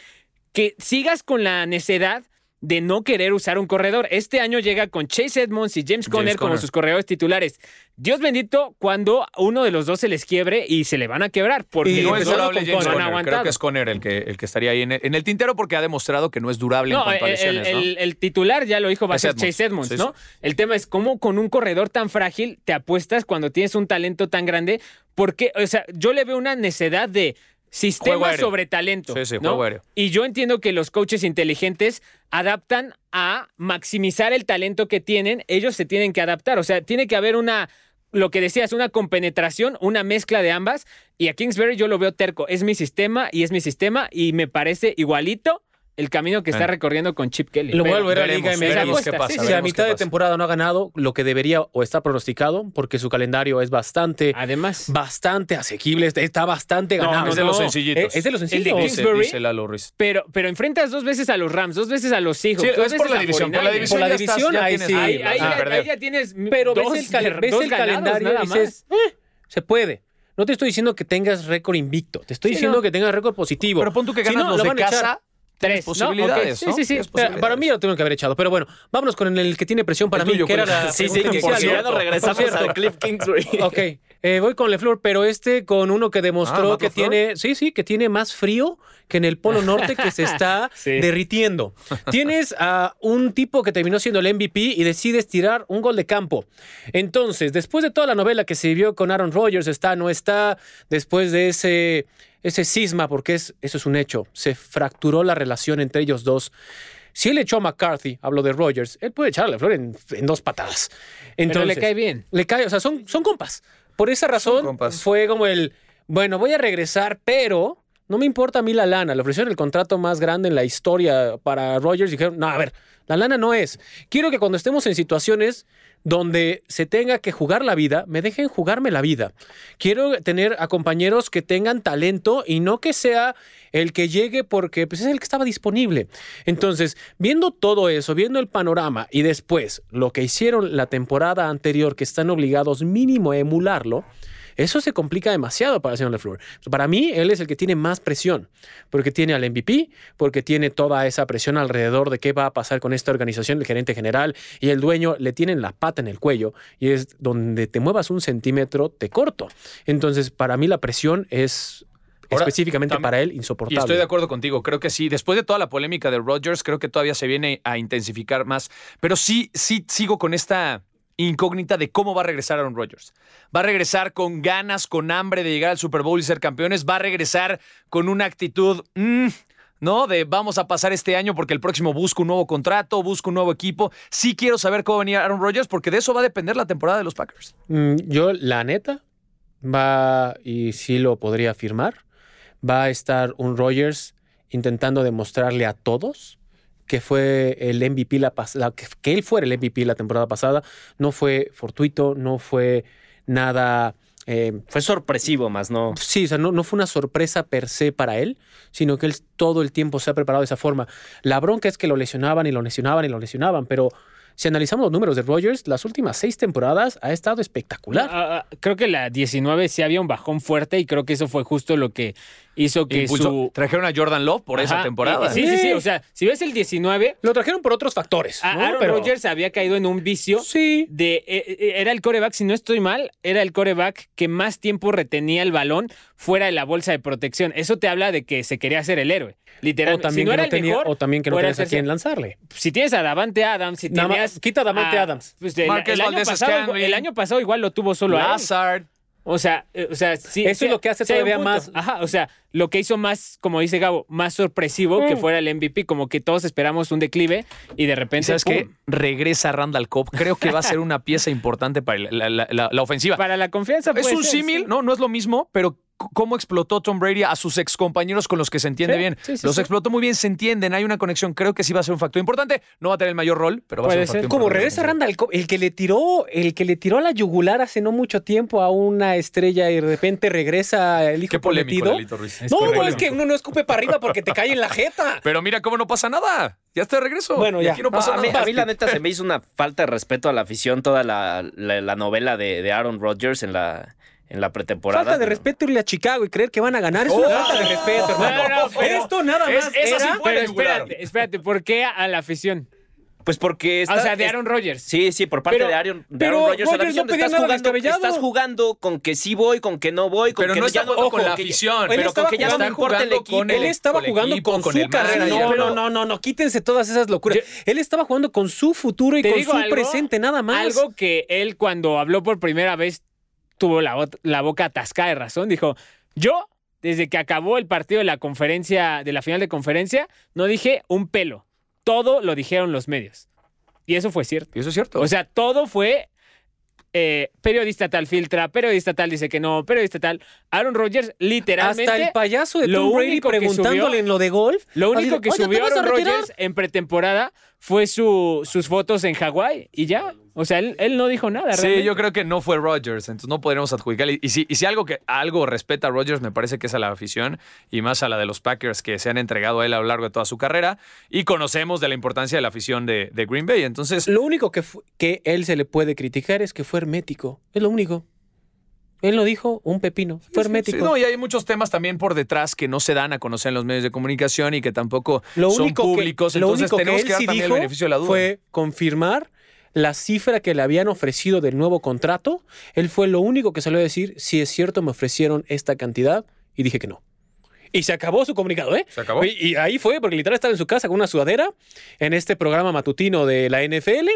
que sigas con la necedad de no querer usar un corredor. Este año llega con Chase Edmonds y James Conner como Conner. sus corredores titulares. Dios bendito cuando uno de los dos se les quiebre y se le van a quebrar porque Y no es durable James han Conner. Creo que es Conner el que, el que estaría ahí en el, en el tintero porque ha demostrado que no es durable en cuanto a el, ¿no? el- titular ya lo dijo, va a ser. Chase Edmonds, Sí, ¿no? El tema es cómo con un corredor tan frágil te apuestas cuando tienes un talento tan grande. Porque, o sea, yo le veo una necedad de sistema sobre talento. Sí, sí, ¿no? Y yo entiendo que los coaches inteligentes adaptan a maximizar el talento que tienen. Ellos se tienen que adaptar. O sea, tiene que haber una lo que decías, una compenetración, una mezcla de ambas. Y a Kingsbury yo lo veo terco. Es mi sistema y es mi sistema y me parece igualito el camino que está Bueno. recorriendo con Chip Kelly. Lo voy a volver a Liga MX. veremos qué pasa. sí, Si a mitad de temporada no ha ganado lo que debería o está pronosticado, porque su calendario es bastante, Además, bastante asequible, está- bastante ganado. no, es de los sencillitos. Eh, Es de los de Kingsbury. Dice Lalo Ruiz. pero, pero enfrentas dos veces a los Rams, dos veces a los Seahawks. Sí, dos es por la división. Por la 49ers. división, Por la ya estás- división, ya ahí sí. ya, perder. ahí ya tienes Pero dos, ves el, el calendario nada y dices, más. "Eh, se puede. No te estoy diciendo que tengas récord invicto, te estoy Sí, diciendo no. que tengas récord positivo. Pero pon tú que Si ganas no, los lo de casa. Tres, ¿no? posibilidades, ¿no? Sí, sí, sí. Para, mí lo tengo que haber echado. Pero bueno, vámonos con el que tiene presión para El mí, tuyo, que era Sí, sí, que regresamos Por cierto. a Cliff Kingsbury. <laughs> Ok, eh, voy con LeFleur, pero este con uno que Ah, demostró ¿Matt que tiene, sí, sí, que tiene más frío que en el Polo Norte que se está <laughs> Sí. derritiendo. <laughs> Tienes a un tipo que terminó siendo el MVP y decides tirar un gol de campo. Entonces, después de toda la novela que se vio con Aaron Rodgers, está, no está, después de ese, ese cisma, porque es, eso es un hecho, se fracturó la relación entre ellos dos. Si él echó a McCarthy, hablo de Rodgers, él puede echarle a LeFleur en, en dos patadas. Pero Entonces, le cae bien. le cae, o sea, son, son compas. Por esa razón fue como el, bueno, voy a regresar, pero no me importa a mí la lana. Le ofrecieron el contrato más grande en la historia para Rogers. Dijeron, no, a ver, la lana no es. Quiero que cuando estemos en situaciones donde se tenga que jugar la vida, me dejen jugarme la vida. Quiero tener a compañeros que tengan talento y no que sea el que llegue porque pues, es el que estaba disponible. Entonces, viendo todo eso, viendo el panorama y después lo que hicieron la temporada anterior, que están obligados mínimo a emularlo, eso se complica demasiado para el señor LeFleur. Para mí, él es el que tiene más presión, porque tiene al MVP, porque tiene toda esa presión alrededor de qué va a pasar con esta organización, el gerente general y el dueño le tienen la pata en el cuello y es donde te muevas un centímetro, te corto. Entonces, para mí la presión es Ahora, específicamente para él, Y insoportable. estoy de acuerdo contigo, creo que sí. Después de toda la polémica de Rodgers, creo que todavía se viene a intensificar más. Pero sí, sí sigo con esta incógnita de cómo va a regresar Aaron Rodgers. Va a regresar con ganas, con hambre de llegar al Super Bowl y ser campeones. Va a regresar con una actitud, mm, ¿no? De vamos a pasar este año porque el próximo busco un nuevo contrato, busco un nuevo equipo. Sí quiero saber cómo venía Aaron Rodgers porque de eso va a depender la temporada de los Packers. Mm, Yo, la neta, va, y sí lo podría afirmar, va a estar un Rogers intentando demostrarle a todos que fue el MVP la pasada, que, que él fuera el MVP la temporada pasada. No fue fortuito, no fue nada. eh, Fue sorpresivo, más no. Sí, o sea, no, no fue una sorpresa per se para él, sino que él todo el tiempo se ha preparado de esa forma. La bronca es que lo lesionaban y lo lesionaban y lo lesionaban, pero si analizamos los números de Rogers, las últimas seis temporadas ha estado espectacular. Ah, ah, creo que la 19 sí había un bajón fuerte y creo que eso fue justo lo que hizo que su... Trajeron a Jordan Love por esa temporada. Sí, sí, sí. O sea, si ves el 19, Lo trajeron por otros factores. a- ¿no? Aaron Pero- Rodgers había caído en un vicio Sí. de eh, eh, era el coreback, si no estoy mal, era el coreback que más tiempo retenía el balón fuera de la bolsa de protección. Eso te habla de que se quería hacer el héroe. O Literalmente. también, si no que era no el tenía, mejor, o también que no o era tenías a quién lanzarle. si tienes a Davante Adams, si Nada más, tenías quita a Davante Adams. pues, el, Marquez el año pasado, el año pasado igual lo tuvo solo a él. O sea, eh, o sea, sí. Eso es lo que hace todavía punto. más- Ajá, o sea, lo que hizo más, como dice Gabo, más sorpresivo que Mm. fuera el MVP, como que todos esperamos un declive y de ¿Y repente. sabes qué? Regresa Randall Cobb. Creo que va a ser <laughs> una pieza importante para la, la- la- la ofensiva. Para la confianza. Es un ser, símil, sí. ¿no? No es lo mismo, pero cómo explotó Tom Brady a sus excompañeros con los que se entiende Sí, bien. sí, sí, los sí. explotó muy bien, se entienden, hay una conexión. Creo que sí va a ser un factor importante. No va a tener el mayor rol, pero va Puede a ser un ser. factor Como regresa Randall el que le tiró, el que le tiró a la yugular hace no mucho tiempo a una estrella y de repente regresa el hijo Qué polémico. Lalito Ruiz. No, correcto. no, es que uno no escupe para arriba porque te cae en la jeta. <laughs> Pero mira cómo no pasa nada. Ya está de regreso. Bueno, ya. Aquí no No, pasa a, mí, nada. a mí, la neta se me hizo una falta de respeto a la afición toda la, la- la novela de, de Aaron Rodgers en la, en la pretemporada. Falta de pero- respeto irle a Chicago y creer que van a ganar es una Oh. falta de respeto, hermano. No, no, pero- Esto nada Es- más sí era- fue Pero espérate, espérate, ¿por qué a la afición? Pues porque está, o sea, de es- Aaron Rodgers. Sí, sí, por parte Pero- de Aaron, de pero Aaron Rodgers. a la Rodgers no estás, jugando, estás jugando con que sí voy, con que no voy, con Pero que no ya está jugando con la afición. Él Pero con estaba que ya no me jugando- importa el equipo. con Él estaba jugando con, con su carrera. No, Pero- no, no, no, no, quítense todas esas locuras. Yo- él estaba jugando con su futuro y con su algo, presente, nada más. Algo que él cuando habló por primera vez tuvo la, la boca atascada de razón. Dijo, yo, desde que acabó el partido de la conferencia, de la final de conferencia, no dije un pelo. Todo lo dijeron los medios. Y eso fue cierto. Y eso es cierto. O sea, todo fue eh, periodista tal filtra, periodista tal dice que no, periodista tal. Aaron Rodgers literalmente... Hasta el payaso de Tom Brady preguntándole subió- en lo de golf. Lo único que "Oye, ¿te subió Aaron retirar?" Rodgers en pretemporada fue su, sus fotos en Hawái y ya. O sea, él, él no dijo nada. Sí, realmente. yo creo que no fue Rodgers, entonces no podríamos adjudicarle. Y si, y si algo que algo respeta a Rodgers, me parece que es a la afición y más a la de los Packers que se han entregado a él a lo largo de toda su carrera y conocemos de la importancia de la afición de, de Green Bay. Entonces, Lo único que, que él se le puede criticar es que fue hermético. Es lo único. Él lo dijo, un pepino. Fue hermético. Sí, no, y hay muchos temas también por detrás que no se dan a conocer en los medios de comunicación y que tampoco Lo son públicos. que, lo entonces único tenemos que que, él dar sí también dijo el beneficio de la duda. fue confirmar la cifra que le habían ofrecido del nuevo contrato. Él fue lo único que salió a decir, si es cierto, me ofrecieron esta cantidad y dije que no. Y se acabó su comunicado, ¿eh? Se acabó. Y, y ahí fue, porque literal estaba en su casa con una sudadera en este programa matutino de la NFL.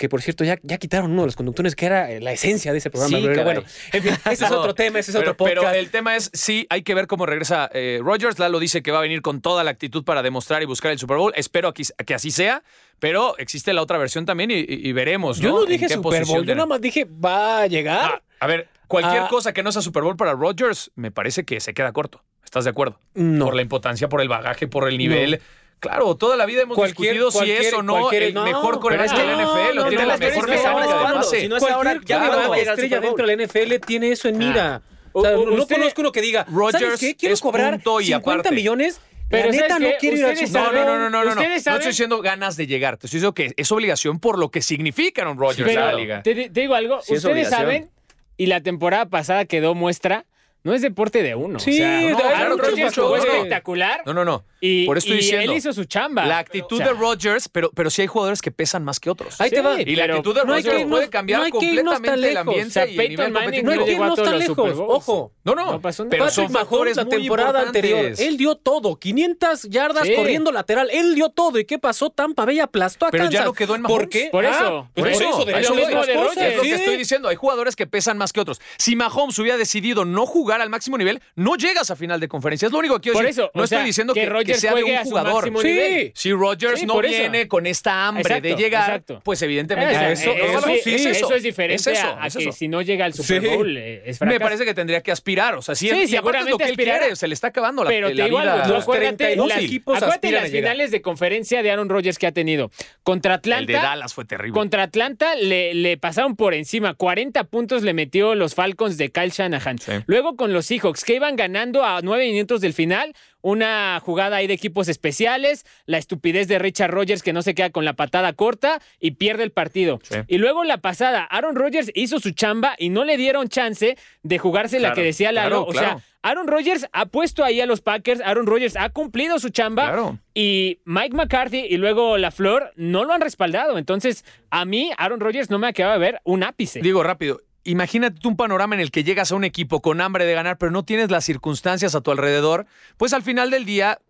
Que por cierto, ya, ya quitaron uno de los conductores que era eh, la esencia de ese programa. Sí, pero bueno, en fin, ese es <laughs> otro tema, ese es pero, otro podcast. pero el tema es, sí, hay que ver cómo regresa eh, Rodgers. Lalo dice que va a venir con toda la actitud para demostrar y buscar el Super Bowl. Espero aquí- que así sea, pero existe la otra versión también y, y- y veremos. yo ¿no? dije Super Bowl, yo nada más dije, va a llegar. Ah, a ver, cualquier Ah. cosa que no sea Super Bowl para Rodgers, me parece que se queda corto. ¿Estás de acuerdo? no. Por la impotencia, por el bagaje, por el nivel. Claro, toda la vida hemos Cualquier- discutido si es o no cualquier- el no, mejor coreback de la NFL. no, o tiene no, la mejor es que ahora mecánica es de cuando, pase. si no es ahora, ya a al estrella dentro de la NFL tiene eso en mira. O sea, U- u- no usted- conozco uno que diga, Rodgers ¿sabes qué? Quiero cobrar punto y 50 aparte. millones. Pero la neta ¿sabes no quiero ir Ustedes Super No, no, no, no, no, no. Estoy diciendo ganas de llegar. Te estoy diciendo que es obligación por lo que significa Aaron Rodgers Pero en la liga. te, te digo algo, ustedes saben, y la temporada pasada quedó muestra, no es deporte de uno. Sí, o sea, no, espectacular. No, no, no. Y, Por diciendo. él hizo su chamba. La actitud de Rodgers, pero, pero sí hay jugadores que pesan más que otros. Ahí te va. y la actitud de no Rodgers irnos- puede cambiar no completamente el ambiente O sea, y el nivel Manning. No hay que irnos tan lejos. Ojo. No, no, No pasó pero Patrick son Mahomes la temporada anterior, él dio todo, 500 yardas Sí. corriendo lateral, él dio todo. ¿Y qué pasó? Tampa Bay aplastó a Pero ya Kansas. no quedó en ¿Por Mahomes. qué? Por Ah, eso, pues por eso, de es eso lo de mismo las de cosas. Rodgers. Es lo que estoy diciendo. Hay jugadores que pesan más que otros. Si Mahomes hubiera decidido no jugar al máximo nivel, no llegas a final de conferencia. Es lo único que quiero Por decir. eso, no estoy diciendo que que, sea de juegue un jugador. Sí. nivel. Si Rodgers Sí, no viene con esta hambre Exacto, de llegar, exacto. pues evidentemente Eso, eso- eso, eso sí, sí, eso, es eso. es diferente Es eso, a, a es que si no llega al Super. Bowl eh, es me parece que tendría que aspirar. O sea, sí, Sí, es lo que él quiere. Se le está acabando la, Pero la te digo vida. algo, acuérdate, 32 las, equipos acuérdate las finales de conferencia de Aaron Rodgers que ha tenido. Contra el de Atlanta, Dallas fue terrible. contra Atlanta le, le pasaron por encima. 40 puntos le metió los Falcons de Kyle Shanahan. Luego con los Seahawks, que iban ganando a 9 minutos del final. Una jugada ahí de equipos especiales, la estupidez de Richard Rodgers que no se queda con la patada corta y pierde el partido. Sí. Y luego la pasada, Aaron Rodgers hizo su chamba y no le dieron chance de jugarse la que decía Lalo. claro, o claro. sea, Aaron Rodgers ha puesto ahí a los Packers, Aaron Rodgers ha cumplido su chamba Claro. y Mike McCarthy y luego La Flor no lo han respaldado. Entonces, a mí, Aaron Rodgers no me acaba de ver un ápice. Digo rápido. Imagínate tú un panorama en el que llegas a un equipo con hambre de ganar, pero no tienes las circunstancias a tu alrededor. Pues al final del día,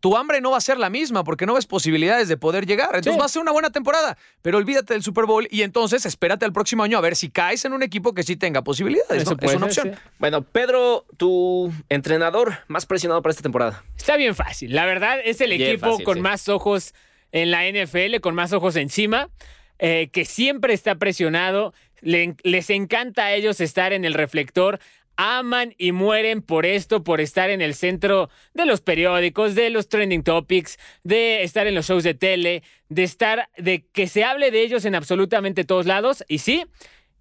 tu hambre no va a ser la misma porque no ves posibilidades de poder llegar. Entonces Sí. va a ser una buena temporada, pero olvídate del Super Bowl y entonces espérate al próximo año a ver si caes en un equipo que sí tenga posibilidades. Eso ¿no? puede Es una ser, opción. sí. Bueno, Pedro, tu entrenador más presionado para esta temporada. Está bien fácil. La verdad, es el Bien equipo fácil, con sí. más ojos en la NFL, con más ojos encima, eh, que siempre está presionado. Le- les encanta a ellos estar en el reflector. Aman y mueren por esto, por estar en el centro de los periódicos, de los trending topics, de estar en los shows de tele, de estar, de que se hable de ellos en absolutamente todos lados. Y sí,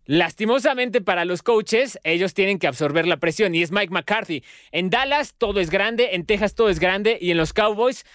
Lastimosamente para los coaches, ellos tienen que absorber la presión y es Mike McCarthy. En Dallas todo es grande, en Texas todo es grande y en los Cowboys,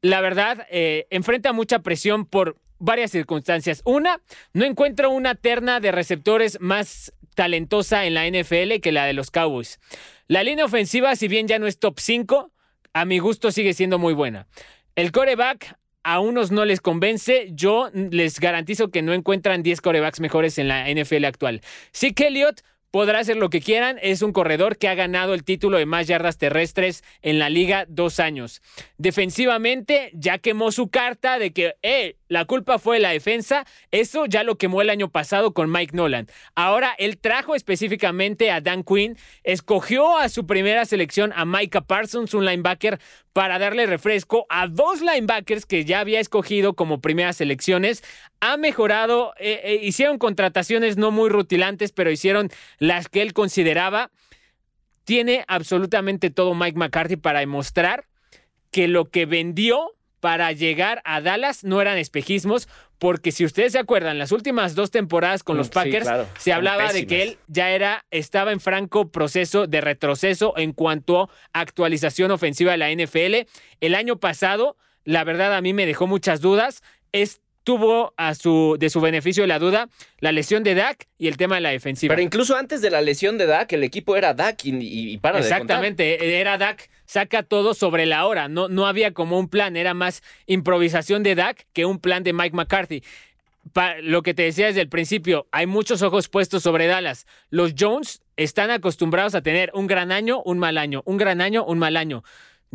la verdad, eh, enfrenta mucha presión por varias circunstancias. Una, no encuentro una terna de receptores más talentosa en la NFL que la de los Cowboys. La línea ofensiva, si bien ya no es top 5, a mi gusto sigue siendo muy buena. El coreback a unos no les convence. Yo les garantizo que no encuentran 10 corebacks mejores en la NFL actual. Sí que Elliott podrá hacer lo que quieran. Es un corredor que ha ganado el título de más yardas terrestres en la liga dos años. Defensivamente, ya quemó su carta de que eh, la culpa fue la defensa. Eso ya lo quemó el año pasado con Mike Nolan. Ahora él trajo específicamente a Dan Quinn, escogió a su primera selección a Micah Parsons, un linebacker, para darle refresco a dos linebackers que ya había escogido como primeras selecciones. Ha mejorado, eh, eh, hicieron contrataciones no muy rutilantes, pero hicieron las que él consideraba. Tiene absolutamente todo Mike McCarthy para demostrar que lo que vendió para llegar a Dallas no eran espejismos, porque si ustedes se acuerdan, las últimas dos temporadas con los Sí, Packers claro. se hablaba de que él ya era, estaba en franco proceso de retroceso en cuanto a actualización ofensiva de la NFL. El año pasado, la verdad a mí me dejó muchas dudas. Es, tuvo a su, de su beneficio la duda la lesión de Dak y el tema de la defensiva. Pero incluso antes de la lesión de Dak, el equipo era Dak y, y- para de contar. Exactamente, era Dak, saca todo sobre la hora, no, no había como un plan, era más improvisación de Dak que un plan de Mike McCarthy. Pa- lo que te decía desde el principio, hay muchos ojos puestos sobre Dallas. Los Jones están acostumbrados a tener un gran año, un mal año, un gran año, un mal año.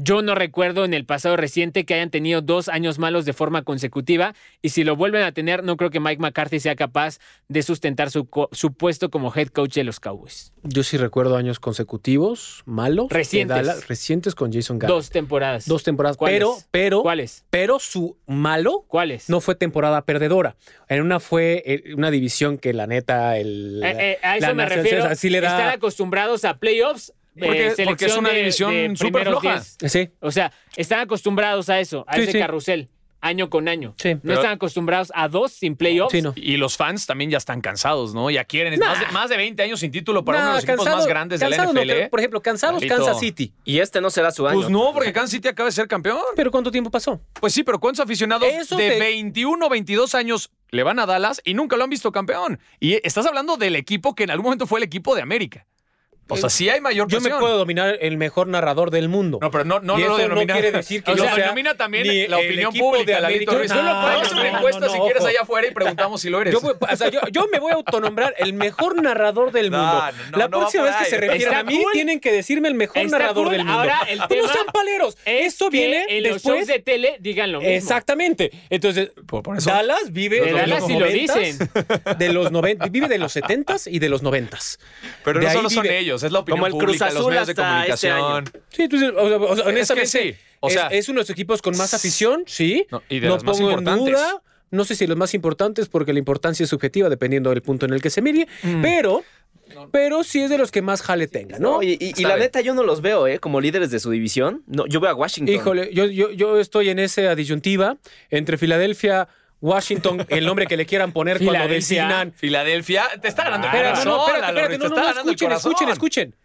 Yo no recuerdo en el pasado reciente que hayan tenido dos años malos de forma consecutiva y si lo vuelven a tener, no creo que Mike McCarthy sea capaz de sustentar su, su puesto como head coach de los Cowboys. Yo sí recuerdo años consecutivos malos. Recientes. Dallas, recientes con Jason Garrett. Dos temporadas. Dos temporadas. ¿Cuáles? Pero, pero, ¿Cuáles? pero su malo ¿Cuáles? no fue temporada perdedora. En una fue eh, una división que la neta, el, Eh, eh, a eso la me nación- refiero. le Están acostumbrados a playoffs. Eh, Porque- es una de- división súper primeros floja. 10. Sí. O sea, están acostumbrados a eso, a Sí, ese sí. carrusel, año con año. Sí. no Pero- están acostumbrados a dos sin playoffs. Sí, no. Y los fans también ya están cansados, ¿no? Ya quieren. es. Más, de, más de 20 años sin título para Nah, uno de los equipos más grandes de la cansado no NFL. creo. Por ejemplo, cansados Maldito. Kansas City. Y este no será su año. Pues no, porque Kansas City acaba de ser campeón. Pero ¿cuánto tiempo pasó? Pues sí, pero ¿cuántos aficionados Eso de te- 21 22 años le van a Dallas y nunca lo han visto campeón? Y estás hablando del equipo que en algún momento fue el equipo de América. O sea, sí hay mayor Yo presión. me puedo dominar el mejor narrador del mundo. No, pero no, no Y lo denomina. no quiere decir que <laughs> o yo sea, sea denomina también ni la opinión pública, de Lalito. Ruiz. No, hacer no, una no, encuesta no, si quieres allá afuera y preguntamos si lo eres. Yo, voy- o sea, yo, yo me voy a autonombrar el mejor narrador del <laughs> No, mundo. no, la no próxima vez que se refieran a mí, cool. tienen que decirme el mejor Está narrador cool. del mundo. Ahora, el no tema sean paleros. Es Esto que viene en los después. shows de tele digan lo mismo. Exactamente. Entonces, Por- por eso- Dallas vive De Dallas los sí lo 90s, dicen. de los 90, vive de los 70s y de los 90s. Pero no solo son es la opinión Como el Cruz pública, los Azul medios de hasta este comunicación. Sí, entonces, o sea, o sea, honestamente, sí. O sea- es, es uno de los equipos con más afición, sí. No, y de las más pongo en importantes. duda. No sé si los más importantes, porque la importancia es subjetiva dependiendo del punto en el que se mire, Mm. pero, pero sí es de los que más jale tenga, ¿no? No, y, y- y Está la bien. neta yo no los veo, ¿eh? Como líderes de su división. No, yo veo a Washington. Híjole, yo, yo, yo estoy en esa disyuntiva entre Filadelfia, Washington, el nombre que le quieran poner cuando Filadelfia. designan. Filadelfia, te está ganando el corazón. no, espérate, espérate, no, no, escuchen, escuchen, escuchen.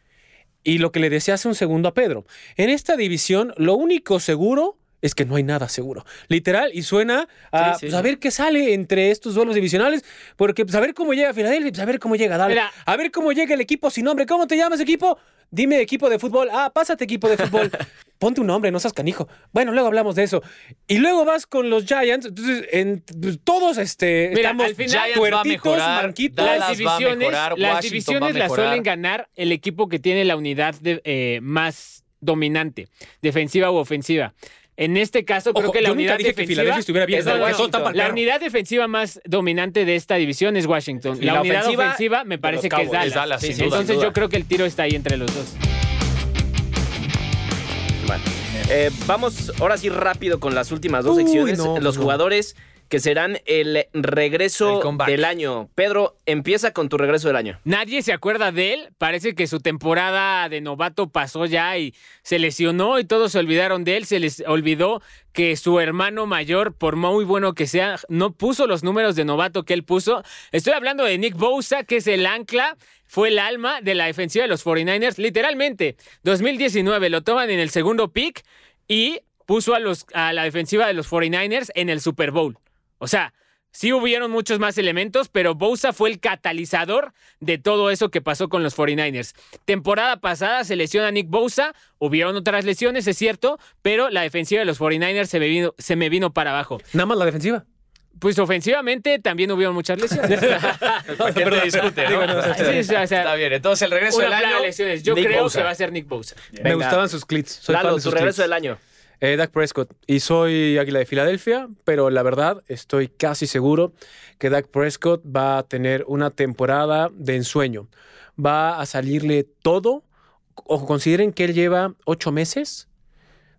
Y lo que le decía hace un segundo a Pedro, en esta división lo único seguro es que no hay nada seguro. Literal, y suena a, Sí, sí. pues, a ver qué sale entre estos duelos divisionales, porque pues, a ver cómo llega Filadelfia, pues, a ver cómo llega Dallas, a ver cómo llega el equipo sin nombre. ¿Cómo te llamas, equipo? Dime equipo de fútbol. Ah, pásate equipo de fútbol. <laughs> Ponte un nombre, no seas canijo. Bueno, luego hablamos de eso. Y luego vas con los Giants. Entonces, en- pues, todos este, Mira, estamos al final- Giants va a mejorar, manquitos. Las va a divisiones, mejorar, las divisiones va a las suelen ganar el equipo que tiene la unidad de- eh, más dominante, defensiva u ofensiva. En este caso, creo que la yo nunca unidad dije defensiva. Estuviera bien, la unidad defensiva más dominante de esta división es Washington. Y la, la unidad ofensiva, ofensiva me parece que es. Dallas. Es Dallas, Sí, sin sí, duda. Entonces duda. yo creo que el tiro está ahí entre los dos. Eh, vamos ahora sí rápido con las últimas dos Uy, secciones. no, los no. jugadores que serán el regreso El del año. Pedro, empieza con tu regreso del año. Nadie se acuerda de él. Parece que su temporada de novato pasó ya y se lesionó y todos se olvidaron de él. Se les olvidó que su hermano mayor, por muy bueno que sea, no puso los números de novato que él puso. Estoy hablando de Nick Bosa, que es el ancla, fue el alma de la defensiva de los 49ers. Literalmente, 2019 lo toman en el segundo pick y puso a, los, a la defensiva de los 49ers en el Super Bowl. O sea, sí hubieron muchos más elementos, pero Bosa fue el catalizador de todo eso que pasó con los 49ers. Temporada pasada se lesiona Nick Bosa, hubieron otras lesiones, es cierto, pero la defensiva de los 49ers se me vino, se me vino para abajo. Nada más la defensiva. Pues ofensivamente también hubieron muchas lesiones. <laughs> ¿Para qué te discute, no? Sí, o sea, o sea, Está bien, entonces el regreso del año. de lesiones. Yo Nick creo Bosa. que va a ser Nick Bosa. Me gustaban sus clits. Soy fan Lalo, tu regreso del año. Eh, Dak Prescott. Y soy Águila de Filadelfia, pero la verdad estoy casi seguro que Dak Prescott va a tener una temporada de ensueño. Va a salirle todo. Ojo, consideren que él lleva ocho meses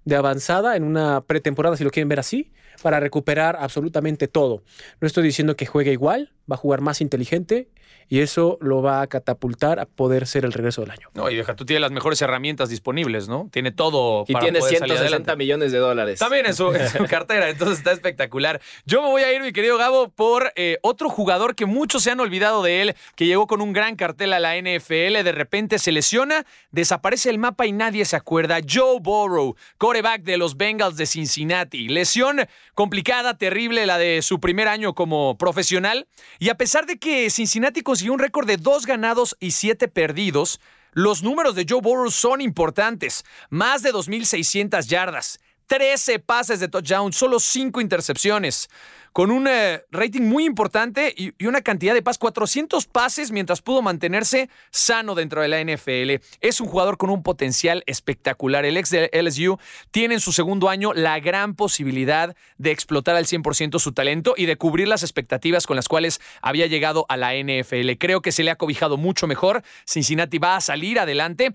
de avanzada en una pretemporada, si lo quieren ver así, para recuperar absolutamente todo. No estoy diciendo que juegue igual, va a jugar más inteligente y eso lo va a catapultar a poder ser el regreso del año. No, y deja, tú tienes las mejores herramientas disponibles, ¿no? Tiene todo Y para tiene poder salir 160 adelante. millones de dólares. También en su, en su <laughs> cartera, entonces está espectacular. Yo me voy a ir, mi querido Gabo, por eh, otro jugador que muchos se han olvidado de él, que llegó con un gran cartel a la NFL, de repente se lesiona, desaparece el mapa y nadie se acuerda. Joe Burrow, coreback de los Bengals de Cincinnati. Lesión complicada, terrible, la de su primer año como profesional. Y a pesar de que Cincinnati consiguió un récord de dos ganados y siete perdidos, los números de Joe Burrow son importantes. Más de 2.600 yardas, 13 pases de touchdown, solo 5 intercepciones, con un eh, rating muy importante y, y una cantidad de pases, 400 pases mientras pudo mantenerse sano dentro de la NFL. Es un jugador con un potencial espectacular. El ex de LSU tiene en su segundo año la gran posibilidad de explotar al 100% su talento y de cubrir las expectativas con las cuales había llegado a la NFL. Creo que se le ha cobijado mucho mejor. Cincinnati va a salir adelante.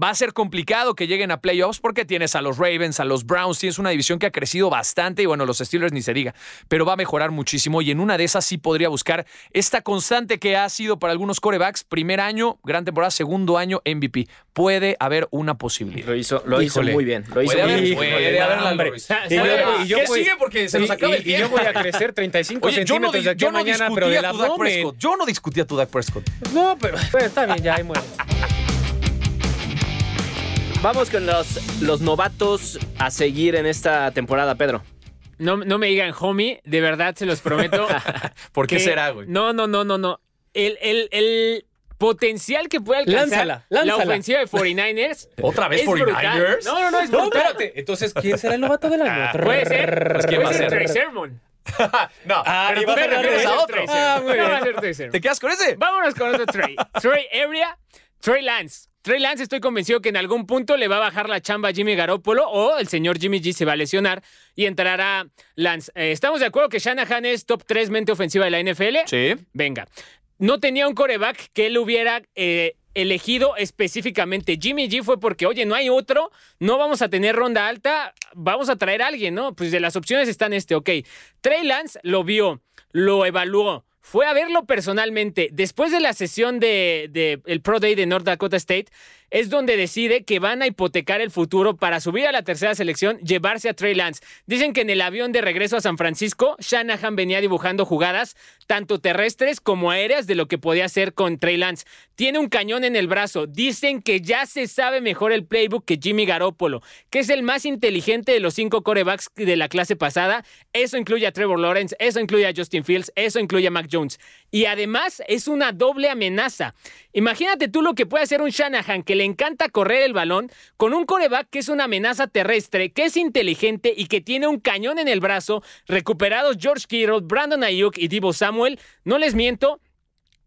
Va a ser complicado que lleguen a playoffs porque tienes a los Ravens, a los Browns, tienes una división que ha crecido bastante y bueno, los Steelers ni se diga, pero va a mejorar muchísimo y en una de esas sí podría buscar esta constante que ha sido para algunos corebacks, primer año, gran temporada, segundo año, MVP. Puede haber una posibilidad. Lo hizo, lo hizo muy bien. Lo hizo Puede muy haber, bien. puede haber. Y Y yo- y yo ¿Qué voy- sigue? Porque se nos y- acaba el y- y yo tiempo. voy a crecer 35 Oye, yo no, centímetros di- de aquí yo a no mañana, pero discutía del a tu Dak abdomen. Prescott. Yo no discutía a tu Dak Prescott. No, pero bueno, está bien, ya ahí muere. Vamos con los, los novatos a seguir en esta temporada, Pedro. No, no me digan homie, de verdad se los prometo. <laughs> ¿Por qué que- será, güey? No, no, no, no, no. El, el, el potencial que puede alcanzar Lánzala, la lánzala. ofensiva de 49ers. <laughs> ¿Otra vez es brutal. 49ers? No, no, no, es No, brutal. espérate. Entonces, ¿quién será el novato del año? Puede ser. Pues, ¿quién va puede a ser ser? Trey Sermon. <laughs> no, Ah, pero y tú va a te ser refieres Trey a otro. Trey Ah, Sermon. muy No bien. va a ser Trey Sermon. ¿Te quedas con ese? Vámonos con otro Trey. Trey Area, Trey Lance. Trey Lance estoy convencido que en algún punto le va a bajar la chamba a Jimmy Garoppolo o el señor Jimmy G se va a lesionar y entrará Lance. Eh, ¿Estamos de acuerdo que Shanahan es top 3 mente ofensiva de la NFL? Sí. Venga. No tenía un coreback que él hubiera eh, elegido específicamente. Jimmy G fue porque, oye, no hay otro, no vamos a tener ronda alta, vamos a traer a alguien, ¿no? Pues de las opciones están este, ok. Trey Lance lo vio, lo evaluó. Fue a verlo personalmente. Después de la sesión de, el Pro Day de North Dakota State, es donde decide que van a hipotecar el futuro para subir a la tercera selección, llevarse a Trey Lance. Dicen que en el avión de regreso a San Francisco, Shanahan venía dibujando jugadas, tanto terrestres como aéreas, de lo que podía hacer con Trey Lance. Tiene un cañón en el brazo. Dicen que ya se sabe mejor el playbook que Jimmy Garoppolo, que es el más inteligente de los cinco corebacks de la clase pasada. Eso incluye a Trevor Lawrence, eso incluye a Justin Fields, eso incluye a Mac Jones. Y además es una doble amenaza. Imagínate tú lo que puede hacer un Shanahan que le encanta correr el balón con un coreback que es una amenaza terrestre, que es inteligente y que tiene un cañón en el brazo. Recuperados George Kittle, Brandon Ayuk y Divo Samuel. No les miento.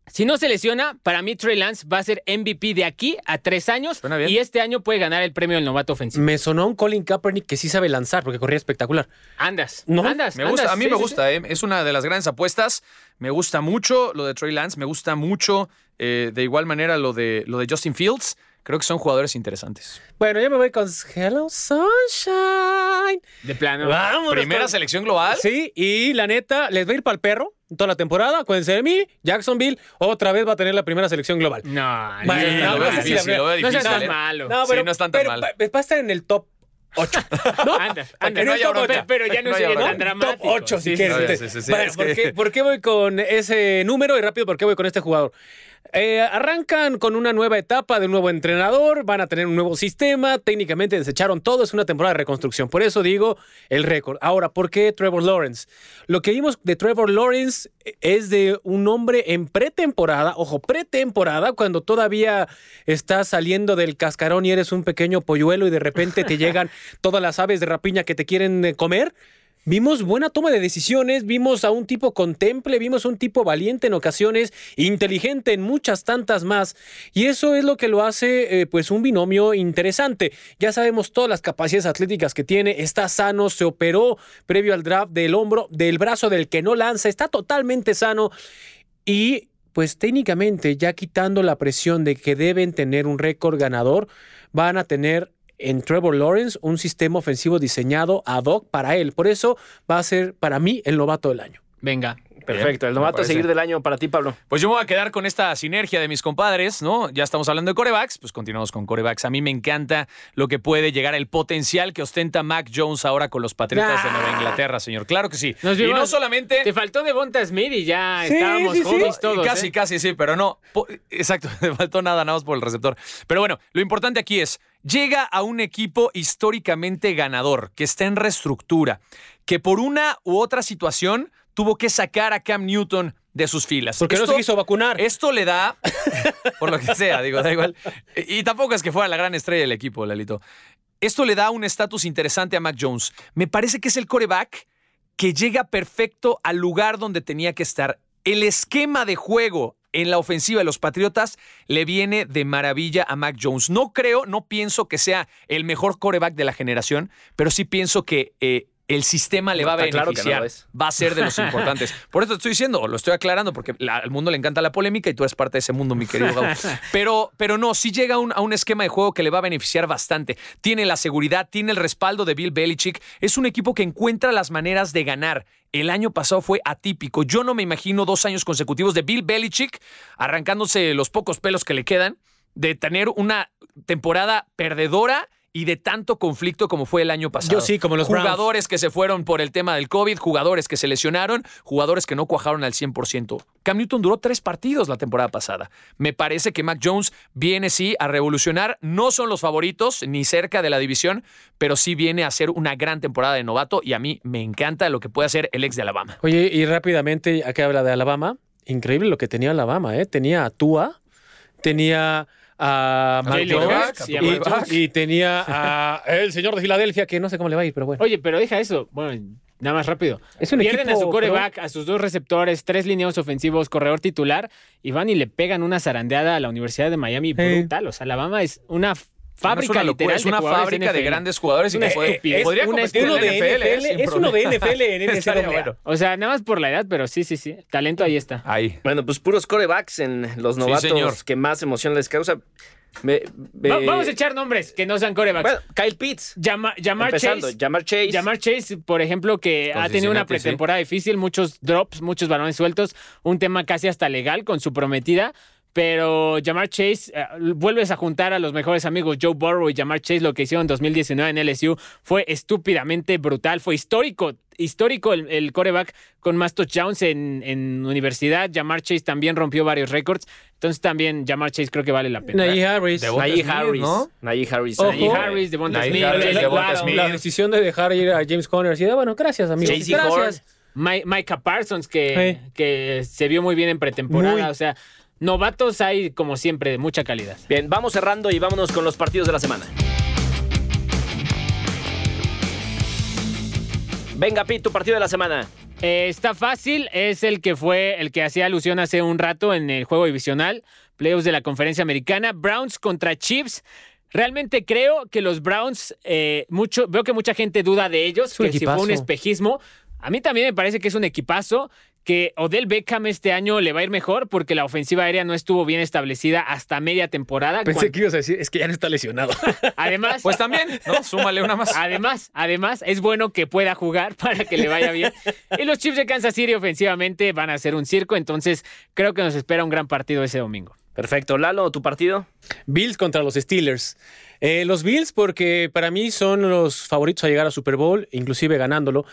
Si no se lesiona, para mí Trey Lance va a ser MVP de aquí a tres años Suena bien. y este año puede ganar el premio del novato ofensivo. Me sonó un Colin Kaepernick que sí sabe lanzar porque corría espectacular. Andas, ¿No? andas, Me gusta, andas. a mí Sí, me sí, gusta, ¿eh? es una de las grandes apuestas. Me gusta mucho lo de Trey Lance, me gusta mucho eh, de igual manera lo de, lo de Justin Fields. Creo que son jugadores interesantes. Bueno, yo me voy con Hello Sunshine. De plano. Vámonos. Primera con- selección global. Sí, y la neta, les va a ir para el perro toda la temporada. Acuérdense de mí. Jacksonville otra vez va a tener la primera selección global. No, no, lo veo no difícil, no difícil. tan ¿eh? malo. No, Sí, no están tan pero mal. va, a estar en el top 8. ¿No? Andas. que no haya pero, bronca. pero ya no, No sería tan dramático. Top 8, si Sí, quieres. sí, sí, Entonces, sí, sí, bueno, es ¿por, que- qué, por qué voy con ese número? Y rápido, ¿por qué voy con este jugador? Eh, arrancan con una nueva etapa de un nuevo entrenador, van a tener un nuevo sistema, técnicamente desecharon todo, es una temporada de reconstrucción, por eso digo el récord. Ahora, ¿por qué Trevor Lawrence? Lo que vimos de Trevor Lawrence es de un hombre en pretemporada, ojo, pretemporada, cuando todavía estás saliendo del cascarón y eres un pequeño polluelo y de repente te <laughs> llegan todas las aves de rapiña que te quieren eh, comer. Vimos buena toma de decisiones, vimos a un tipo contemple, vimos a un tipo valiente en ocasiones, inteligente en muchas tantas más. Y eso es lo que lo hace eh, pues un binomio interesante. Ya sabemos todas las capacidades atléticas que tiene, está sano, se operó previo al draft del hombro, del brazo del que no lanza, está totalmente sano y pues técnicamente ya quitando la presión de que deben tener un récord ganador, van a tener en Trevor Lawrence un sistema ofensivo diseñado ad hoc para él. Por eso va a ser para mí el novato del año. Venga. Perfecto, el novato a seguir del año para ti, Pablo. Pues yo me voy a quedar con esta sinergia de mis compadres, ¿no? Ya estamos hablando de corebacks, pues continuamos con corebacks. A mí me encanta lo que puede llegar, el potencial que ostenta Mac Jones ahora con los Patriotas de Nueva Inglaterra, señor. Claro que sí. Nos y vimos- no solamente... Te faltó Devonta Smith y ya Sí, estábamos sí, sí. todos. casi, ¿eh? casi, sí, pero no. Exacto, <laughs> me faltó nada, nada más por el receptor. Pero bueno, lo importante aquí es, llega a un equipo históricamente ganador, que está en reestructura, que por una u otra situación tuvo que sacar a Cam Newton de sus filas. Porque no se quiso vacunar. Esto le da, por lo que sea, digo, da igual. Y tampoco es que fuera la gran estrella del equipo, Lalito. Esto le da un estatus interesante a Mac Jones. Me parece que es el coreback que llega perfecto al lugar donde tenía que estar. El esquema de juego en la ofensiva de los Patriotas le viene de maravilla a Mac Jones. No creo, no pienso que sea el mejor coreback de la generación, pero sí pienso que eh, el sistema le No, va a claro no beneficiar. va a ser de los <laughs> importantes. Por eso te estoy diciendo, lo estoy aclarando, porque la- al mundo le encanta la polémica y tú eres parte de ese mundo, mi querido Gabo. <laughs> Pero, pero no, sí llega un, a un esquema de juego que le va a beneficiar bastante. Tiene la seguridad, tiene el respaldo de Bill Belichick. Es un equipo que encuentra las maneras de ganar. El año pasado fue atípico. Yo no me imagino dos años consecutivos de Bill Belichick arrancándose los pocos pelos que le quedan, de tener una temporada perdedora y de tanto conflicto como fue el año pasado. Yo sí, como los Browns. Jugadores que se fueron por el tema del COVID, jugadores que se lesionaron, jugadores que no cuajaron al 100%. Cam Newton duró tres partidos la temporada pasada. Me parece que Mac Jones viene sí a revolucionar. No son los favoritos ni cerca de la división, pero sí viene a ser una gran temporada de novato y a mí me encanta lo que puede hacer el ex de Alabama. Oye, y rápidamente, acá habla de Alabama. Increíble lo que tenía Alabama, ¿eh? Tenía a Tua, tenía a Jones Hurts y a y, Mac Jones. y tenía a el señor de Filadelfia, que no sé cómo le va a ir, pero bueno. Oye, pero deja eso. Bueno, nada más rápido. Es un Pierden a su coreback, a sus dos receptores, tres lineados ofensivos, corredor titular, y van y le pegan una zarandeada a la Universidad de Miami brutal. O sea, Alabama es una No fábrica es una locura, literal es una de fábrica de NFL. grandes jugadores y Una que puede- estupidez. podría competir en uno de NFL. NFL, es uno de. NFL en NCAA. bueno. O sea, nada más por la edad, pero sí, sí, sí. Talento ahí está. Ahí. Bueno, pues puros corebacks en los Sí, novatos señor. que más emoción les causa. Me- me- Va- vamos a echar nombres que no sean corebacks. Bueno, Kyle Pitts. Llama- Jamar empezando, Chase. Jamar Chase. Por ejemplo, que Con ha tenido una sí. pretemporada difícil, muchos drops, muchos balones sueltos, un tema casi hasta legal con su prometida. Pero Jamar Chase, eh, vuelves a juntar a los mejores amigos Joe Burrow y Jamar Chase, lo que hicieron en 2019 en LSU fue estúpidamente brutal, fue histórico, histórico el, el coreback con más touchdowns en, en universidad. Jamar Chase también rompió varios récords, entonces también Jamar Chase creo que vale la pena. Najee Harris. Najee Harris. ¿no? Najee Harris. Najee Harris, Devonta Smith, Smith. La decisión de dejar ir a James Conner. Así de, bueno, gracias, amigos. Gracias. Micah Parsons, que, que se vio muy bien en pretemporada. Muy. O sea, novatos hay, como siempre, de mucha calidad. Bien, vamos cerrando y vámonos con los partidos de la semana. Venga, Pete, tu partido de la semana. Eh, está fácil, es el que fue el que hacía alusión hace un rato en el juego divisional, playoffs de la conferencia americana, Browns contra Chiefs. Realmente creo que los Browns, eh, mucho, veo que mucha gente duda de ellos, que si fue un espejismo. A mí también me parece que es un equipazo, que Odell Beckham este año le va a ir mejor porque la ofensiva aérea no estuvo bien establecida hasta media temporada. Pensé cuando- que ibas a decir, es que ya no está lesionado. <laughs> Además, Pues también, ¿no? Súmale una más. Además, además, es bueno que pueda jugar <laughs> para que le vaya bien. Y los Chiefs de Kansas City ofensivamente van a ser un circo, entonces creo que nos espera un gran partido ese domingo. Perfecto. Lalo, tu partido. Bills contra los Steelers. Eh, los Bills porque para mí son los favoritos a llegar a Super Bowl, inclusive ganándolo.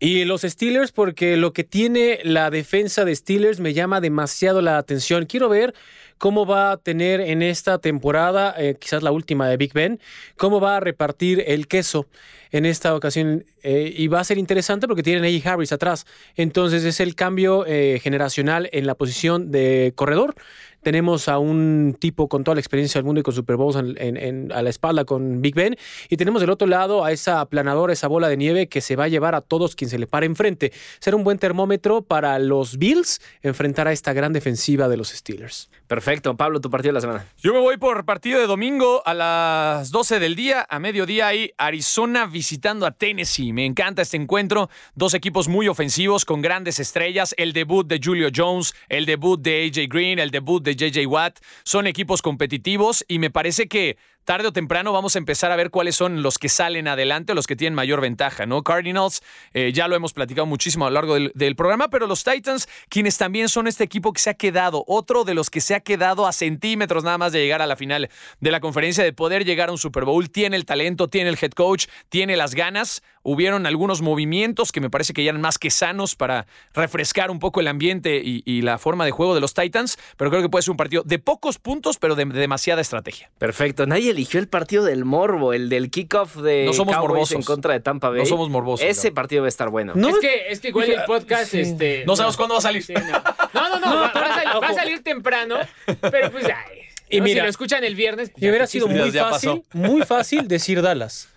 Y los Steelers porque lo que tiene la defensa de Steelers me llama demasiado la atención. Quiero ver cómo va a tener en esta temporada, eh, quizás la última de Big Ben, cómo va a repartir el queso en esta ocasión. eh, y va a ser interesante porque tienen a Harris atrás. Entonces es el cambio generacional en la posición de corredor. Tenemos a un tipo con toda la experiencia del mundo y con Super Bowls en- a la espalda con Big Ben. Y tenemos del otro lado a esa aplanadora, esa bola de nieve que se va a llevar a todos quien se le pare enfrente. Será un buen termómetro para los Bills enfrentar a esta gran defensiva de los Steelers. Perfecto. Pablo, tu partido de la semana. Yo me voy por partido de domingo a las 12 del día, a mediodía hay Arizona visitando a Tennessee. Me encanta este encuentro, dos equipos muy ofensivos con grandes estrellas, el debut de Julio Jones, el debut de AJ Green, el debut de JJ Watt, son equipos competitivos y me parece que tarde o temprano vamos a empezar a ver cuáles son los que salen adelante o los que tienen mayor ventaja, ¿no? Cardinals, eh, ya lo hemos platicado muchísimo a lo largo del, del programa, pero los Titans, quienes también son este equipo que se ha quedado, otro de los que se ha quedado a centímetros nada más de llegar a la final de la conferencia, de poder llegar a un Super Bowl, tiene el talento, tiene el head coach, tiene las ganas. Hubieron algunos movimientos que me parece que ya eran más que sanos para refrescar un poco el ambiente y, y la forma de juego de los Titans, pero creo que puede ser un partido de pocos puntos, pero de, de demasiada estrategia. Perfecto. Nadie eligió el partido del morbo, el del kickoff de No somos Cowboys morbosos. en contra de Tampa Bay. No somos morbosos, Ese no. partido va a estar bueno. No, es, que, es que igual el podcast, sí. este. No sabemos cuándo va a salir. Sí, no. no, no, no, va, va a salir, va a salir temprano, pero pues ay, Y ¿no? si mira, lo escuchan el viernes. pues Y hubiera sido muy fácil, muy fácil decir Dallas.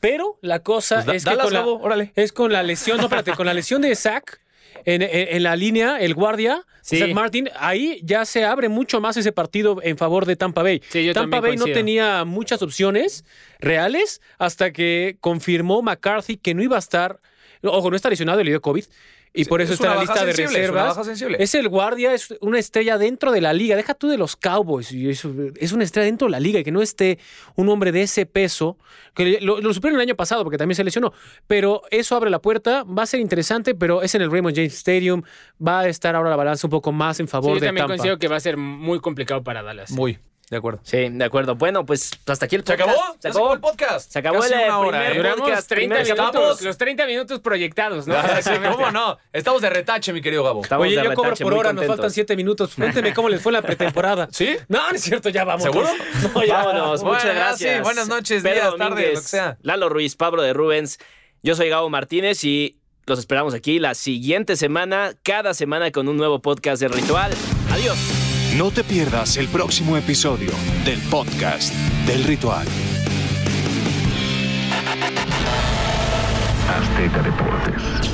Pero la cosa Pues da- es que con la, órale. es con la lesión, no, espérate, con la lesión de Zach en, en- en la línea, el guardia, Sí. Zach Martin, ahí ya se abre mucho más ese partido en favor de Tampa Bay. Sí, yo Tampa Bay no tenía muchas opciones reales hasta que confirmó McCarthy que no iba a estar, ojo, no está lesionado, le dio COVID. Y por eso es está en la lista de sensible, es una reservas. sensible. Es el guardia, es una estrella dentro de la liga. Deja tú de los Cowboys. Es una estrella dentro de la liga y que no esté un hombre de ese peso. Que lo, lo supieron el año pasado porque también se lesionó. Pero eso abre la puerta. Va a ser interesante, pero es en el Raymond James Stadium. Va a estar ahora la balanza un poco más en Sí, favor yo de también Tampa. considero que va a ser muy complicado para Dallas. Muy, de acuerdo. Sí, de acuerdo. Bueno, pues hasta aquí el ¿Se podcast. acabó? Se ¿Ya acabó acabó el podcast? Se acabó Casi el una hora, primer ¿eh? Duramos podcast, 30 primer minutos, los 30 minutos proyectados, ¿no? <laughs> ¿Cómo no? Estamos de retache, mi querido Gabo. Estamos Oye, de yo cobro retache, por hora, nos faltan siete minutos. Cuénteme cómo les fue la pretemporada. <laughs> ¿Sí? No, no es cierto, ya vamos. ¿Seguro? <laughs> No, ya. Vámonos, Bueno, muchas gracias. sí, buenas noches, Pedro días, tardes, Domínguez, lo que sea. Lalo Ruiz, Pablo de Rubens. Yo soy Gabo Martínez y los esperamos aquí la siguiente semana, cada semana con un nuevo podcast de Ritual. Adiós. No te pierdas el próximo episodio del podcast del ritual. Azteca Deportes.